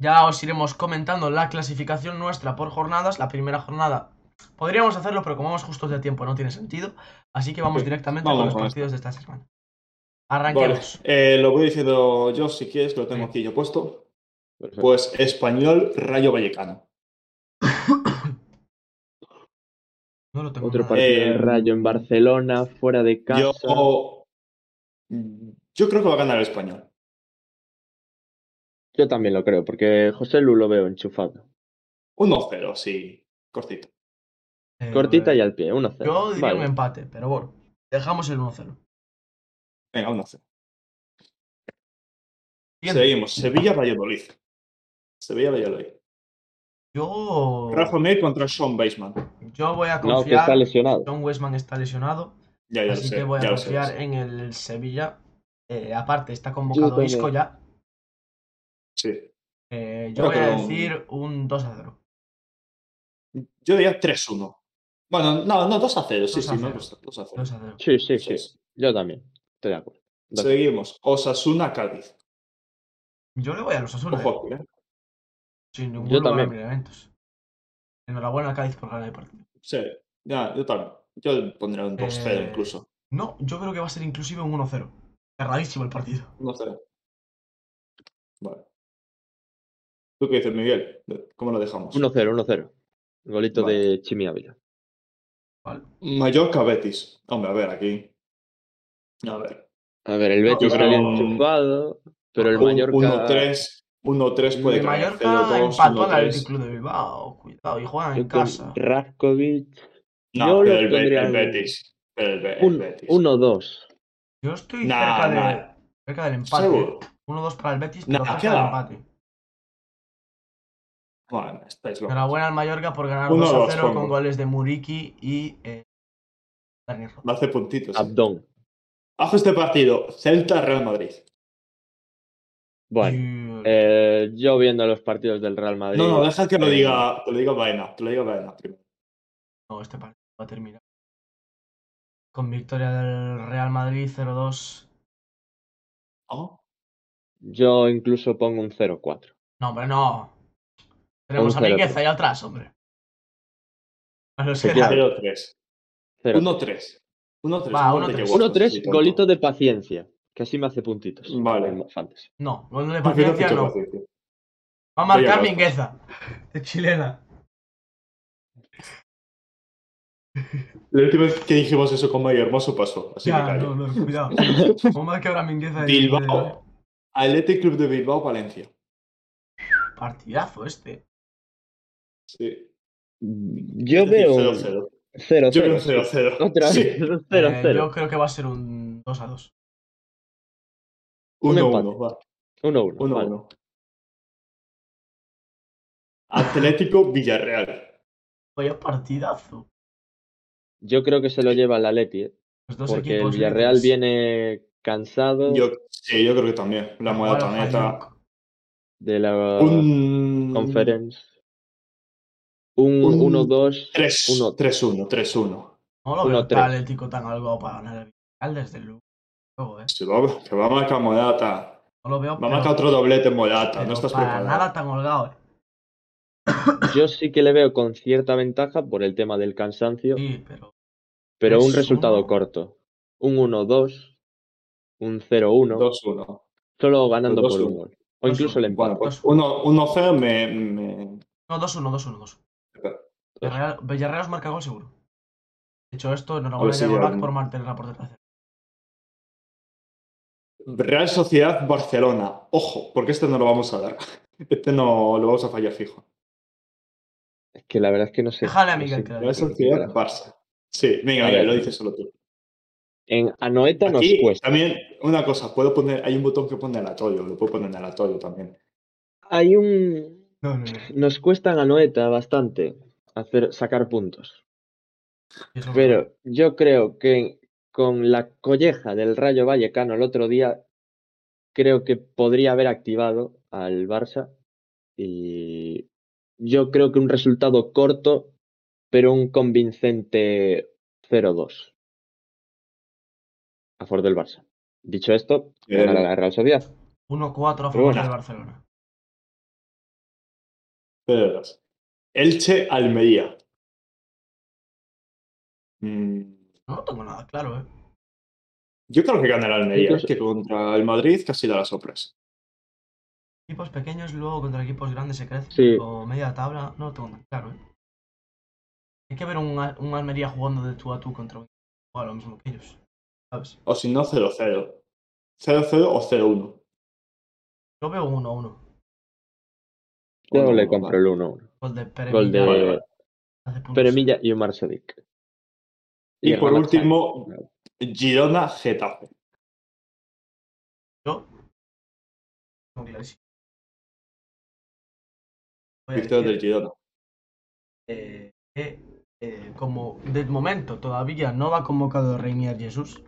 ya os iremos comentando la clasificación nuestra por jornadas. La primera jornada podríamos hacerlo, pero como vamos justos de tiempo no tiene sentido. Así que vamos directamente vamos con los con partidos de esta semana. Vale, Arranquemos. eh, lo voy diciendo yo si quieres, que lo tengo Sí. aquí yo puesto. Perfecto. Pues Español Rayo Vallecano. No lo tengo Otro nada. partido de Eh, Rayo en Barcelona, fuera de casa. Yo, yo creo que va a ganar el Español. Yo también lo creo, porque José Lu lo veo enchufado. 1-0, sí, cortito. Eh, Cortita y al pie, 1-0. Yo diría Vale. un empate, pero bueno. Dejamos el 1-0. Venga, 1-0. Siguiente. Seguimos. Sevilla Valladolid. Sevilla Valladolid. Yo. Rafa Mir contra Sean Baseman. Yo voy a No, que confiar. está lesionado. John Westman está lesionado. Ya, ya lo así sé. que voy a ya lo sé, confiar sí. en el Sevilla. Eh, aparte, está convocado. Isco ya. Sí. Eh, yo Creo voy a lo- decir un 2-0. Yo diría 3-1. Bueno, no, no, 2-0. Sí, 2 a sí, 0. me gusta. 2-0. 2-0. Sí, sí, Sí, sí. sí. Yo también. Estoy de acuerdo. Dos. Seguimos. Osasuna Cádiz. Yo le voy a los Asuna. Ojo aquí, ¿eh? Sin ningún Yo lugar a también. miramientos. Enhorabuena a Cádiz por ganar el partido. Sí. Ya, yo también. Yo pondría un 2-0 Eh, incluso. No, yo creo que va a ser inclusive un 1-0. Cerradísimo el partido. 1-0. Vale. ¿Tú qué dices, Miguel? ¿Cómo lo dejamos? 1-0, 1-0. Golito Vale. de Chimi Ávila. Vale. Mallorca Betis. Hombre, a ver, aquí. A ver. A ver, el Betis creo- está enchufado, pero el Un Mallorca... 1-3. 1-3 puede El caer. Mallorca 0-2, empató al 1-3. Athletic Club de Bilbao. Cuidado, y juegan en casa. Raskovic. No, Yo pero el, el Betis. Pero el, Be- el un- Betis. 1-2. Yo estoy Nah, cerca, de, cerca del empate. Seguro. 1-2 para el Betis, pero Nah, cerca ¿qué del empate. Bueno, estáis locos. Enhorabuena al Mallorca por ganar 1-2 2-0 con pongo. goles de Muriki y eh, Dani Roca. Va a hacer puntitos. Abdón. Bajo este partido, Celta Real Madrid. Bueno, Y- eh, yo viendo los partidos del Real Madrid... No, no, deja que lo eh, diga, que lo diga Baena. Que lo diga Baena primero. No, este partido va a terminar con victoria del Real Madrid 0-2. ¿No? Yo incluso pongo un 0-4. No, hombre, no. Tenemos a Un 0-3. Mingueza ahí atrás, hombre. Ser queda? a- 0-3. 0 1-3. 1-3. Va, un gol de 1-3. que guapo, 1-3, sí, tonto. golito de paciencia. Que así me hace puntitos. Vale. No, gol de paciencia no. Va a marcar Mingueza. De chilena. La última vez que dijimos eso con Mario Hermoso pasó. Así que Ya, callo. no, no, cuidado. ¿Cómo va a quebrar Mingueza? de- Bilbao. Athletic Club de Bilbao, Valencia. Partidazo este. Sí. Yo Es decir, veo un 0-0. 0-0. Yo veo un 0-0. Otra Sí. vez, un Eh, 0-0. yo creo que va a ser un 2-2. Un 1-1. Va. 1-1. vale. 1-1. Atlético Villarreal. Vaya partidazo. Yo creo que se lo lleva el Atleti, ¿eh? Los dos porque el Villarreal líderes. viene cansado Yo, sí, yo creo que también. La moda neta. Hayuk. de la Un. Conference. Un Un 1-2. 3 uno- 3-1, 3-1. No lo Uno, veo tres. tan Atlético tan holgado para ganar el Villarreal desde luego. eh. Si va, que va a marcar Morata. No lo veo Va a marcar otro doblete Morata. No estás para preparado. nada tan holgado. eh. Yo sí que le veo con cierta ventaja por el tema del cansancio, Sí, pero pero un 3-1. resultado corto. Un 1-2, un 0-1, 2-1. solo ganando por 2-1. un gol. O incluso el Bueno, empate. pues 1-0 me, me. No, 2-1, 2-1, 2-1. Villarreal, Villarreal os marca gol seguro. De hecho, esto enhorabuena A ver si a ya- por mantenerla por detrás. Real Sociedad Barcelona. Ojo, porque este no lo vamos a dar. Este no lo vamos a fallar fijo. Es que la verdad es que no sé. Déjale a no sé Real. Sociedad Barça. Sí, venga, A venga, ver. lo dices solo tú. En Anoeta nos cuesta. también, una cosa, puedo poner, hay un botón que pone aleatorio, lo puedo poner en aleatorio también. Hay un. No, no, no. Nos cuesta en Anoeta bastante hacer, sacar puntos. Pero yo creo que con la colleja del Rayo Vallecano el otro día, creo que podría haber activado al Barça. Y yo creo que un resultado corto, pero un convincente 0-2. A favor del Barça. Dicho esto, ganará la Real Sociedad. 1-4 a favor bueno. del Barcelona. Pero, Elche Almería. Mm, No tengo nada claro, ¿eh? yo creo que gana el Almería, Incluso- que contra el Madrid casi da la sorpresa. Equipos pequeños luego contra equipos grandes se crecen. Sí. O media tabla, no lo tengo nada claro, ¿eh? Hay que ver un, un Almería jugando de tú a tú contra un equipo lo mismo que ellos. ¿Sabes? O si no, 0-0. 0-0 o 0-1. Yo veo 1-1. Yo O no, le compro el 1-1. Gol de Peremilla. Gol de Vale, vale. Peremilla y Omar Sadik. Y por gana último. Girona Getafe. Yo. Tengo clarísimo. Victoria del Girona. eh, que, eh, como de momento todavía no va convocado Reinier Jesús,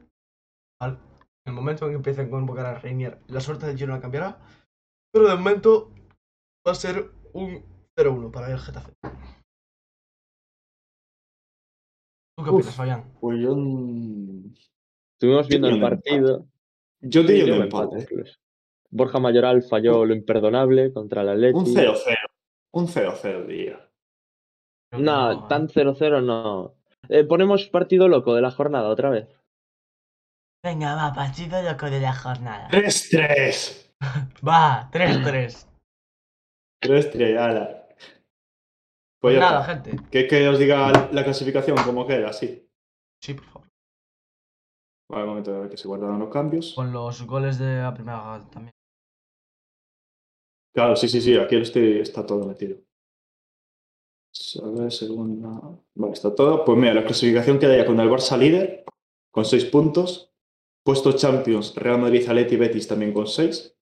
¿vale? En el momento en que empiecen a convocar a Reinier, la suerte del Girona cambiará. Pero de momento va a ser un 0-1 para el Getafe. ¿Tú qué opinas, Fabián? Pues yo. Estuvimos viendo Yo el partido. Yo diría yo un me empate. incluso. Borja Mayoral falló lo imperdonable contra el Atleti. Un 0-0. Un 0-0 diría. No, ¿eh? tan 0-0 no. Eh, ponemos partido loco de la jornada otra vez. Venga, va, partido loco de la jornada. 3-3. Va, 3-3. 3-3, ala. Pues Pues ya nada, está. gente. Que, que os diga la clasificación como queda, sí. Sí, por favor. Vale, un momento de ver que se guardan los cambios. Con los goles de la primera también. Claro, sí, sí, sí, aquí estoy, está todo metido. A ver, segunda. Vale, está todo. Pues mira, la clasificación queda ya con el Barça líder, con 6 puntos. Puesto Champions, Real Madrid, Atleti y Betis también con 6.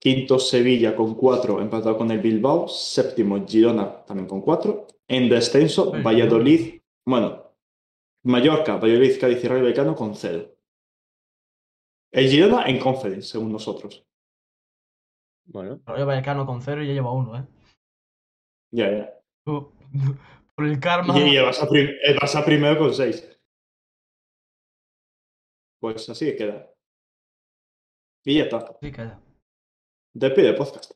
Quinto, Sevilla con 4, empatado con el Bilbao. Séptimo, Girona también con 4. En descenso, Valladolid. Bueno, Mallorca, Valladolid, Cádiz y Rayo Vallecano con 0. El Girona en Conference, según nosotros. Bueno, Rayo Vallecano con 0 y ya lleva 1, ¿eh? Ya, ya. Por el karma. Y el Barça, prim- el Barça primero con 6. Pues así queda. Y ya está. Sí, queda. Despide podcast.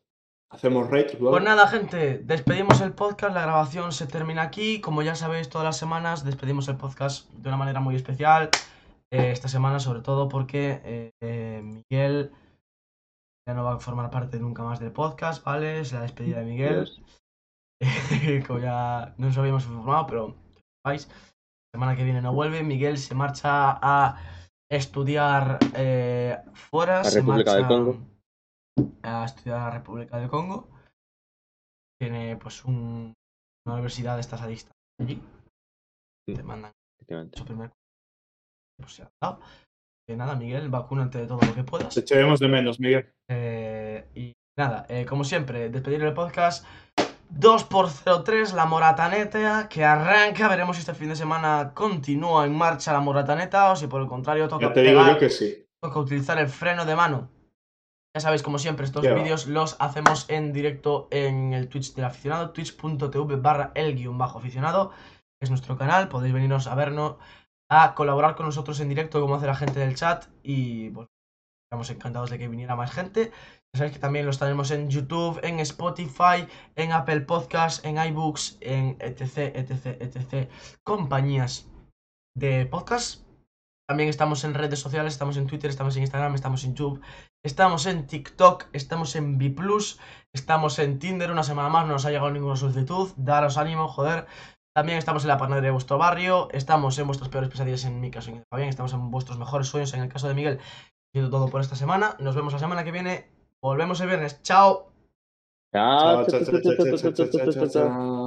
Hacemos rate luego. Pues nada, gente, despedimos el podcast, la grabación se termina aquí. Como ya sabéis, todas las semanas despedimos el podcast de una manera muy especial. Eh, esta semana, sobre todo, porque eh, eh, Miguel ya no va a formar parte nunca más del podcast, ¿vale? Es la despedida de Miguel. Como ya no nos habíamos informado, pero vais. La semana que viene no vuelve. Miguel se marcha a estudiar eh, fuera. A se República del marcha Congo. A estudiar a la República del Congo. Tiene pues un- una universidad de estas a distancia allí. Te mandan su primer pues, ya está. Que nada, Miguel, vacúnate de todo lo que puedas. Te echaremos de menos, Miguel. Eh, y nada, eh, como siempre, despedir el podcast. 2 por 0-3, la Morataneta, que arranca. Veremos si este fin de semana continúa en marcha la Morataneta o si por el contrario toca, Ya te digo pegar, yo que sí. toca utilizar el freno de mano. Ya sabéis, como siempre, estos vídeos los hacemos en directo en el Twitch del aficionado, twitch.tv barra el guion bajo aficionado. Es nuestro canal, podéis venirnos a vernos, a colaborar con nosotros en directo, como hace la gente del chat. Y pues, estamos encantados de que viniera más gente. Ya sabéis que también los tenemos en YouTube, en Spotify, en Apple Podcasts, en iBooks, en etc, etc, etc. Compañías de podcast. También estamos en redes sociales, estamos en Twitter, estamos en Instagram, estamos en YouTube, estamos en TikTok, estamos en B+, estamos en Tinder, una semana más no nos ha llegado ninguna solicitud, daros ánimo, joder. También estamos en la panadería de vuestro barrio, estamos en vuestras peores pesadillas en mi caso, en Fabián, estamos en vuestros mejores sueños en el caso de Miguel. Sido todo por esta semana, nos vemos la semana que viene, volvemos el viernes, chao. Chao, Chao, chao, chao, chao, chao, chao, chao, chao.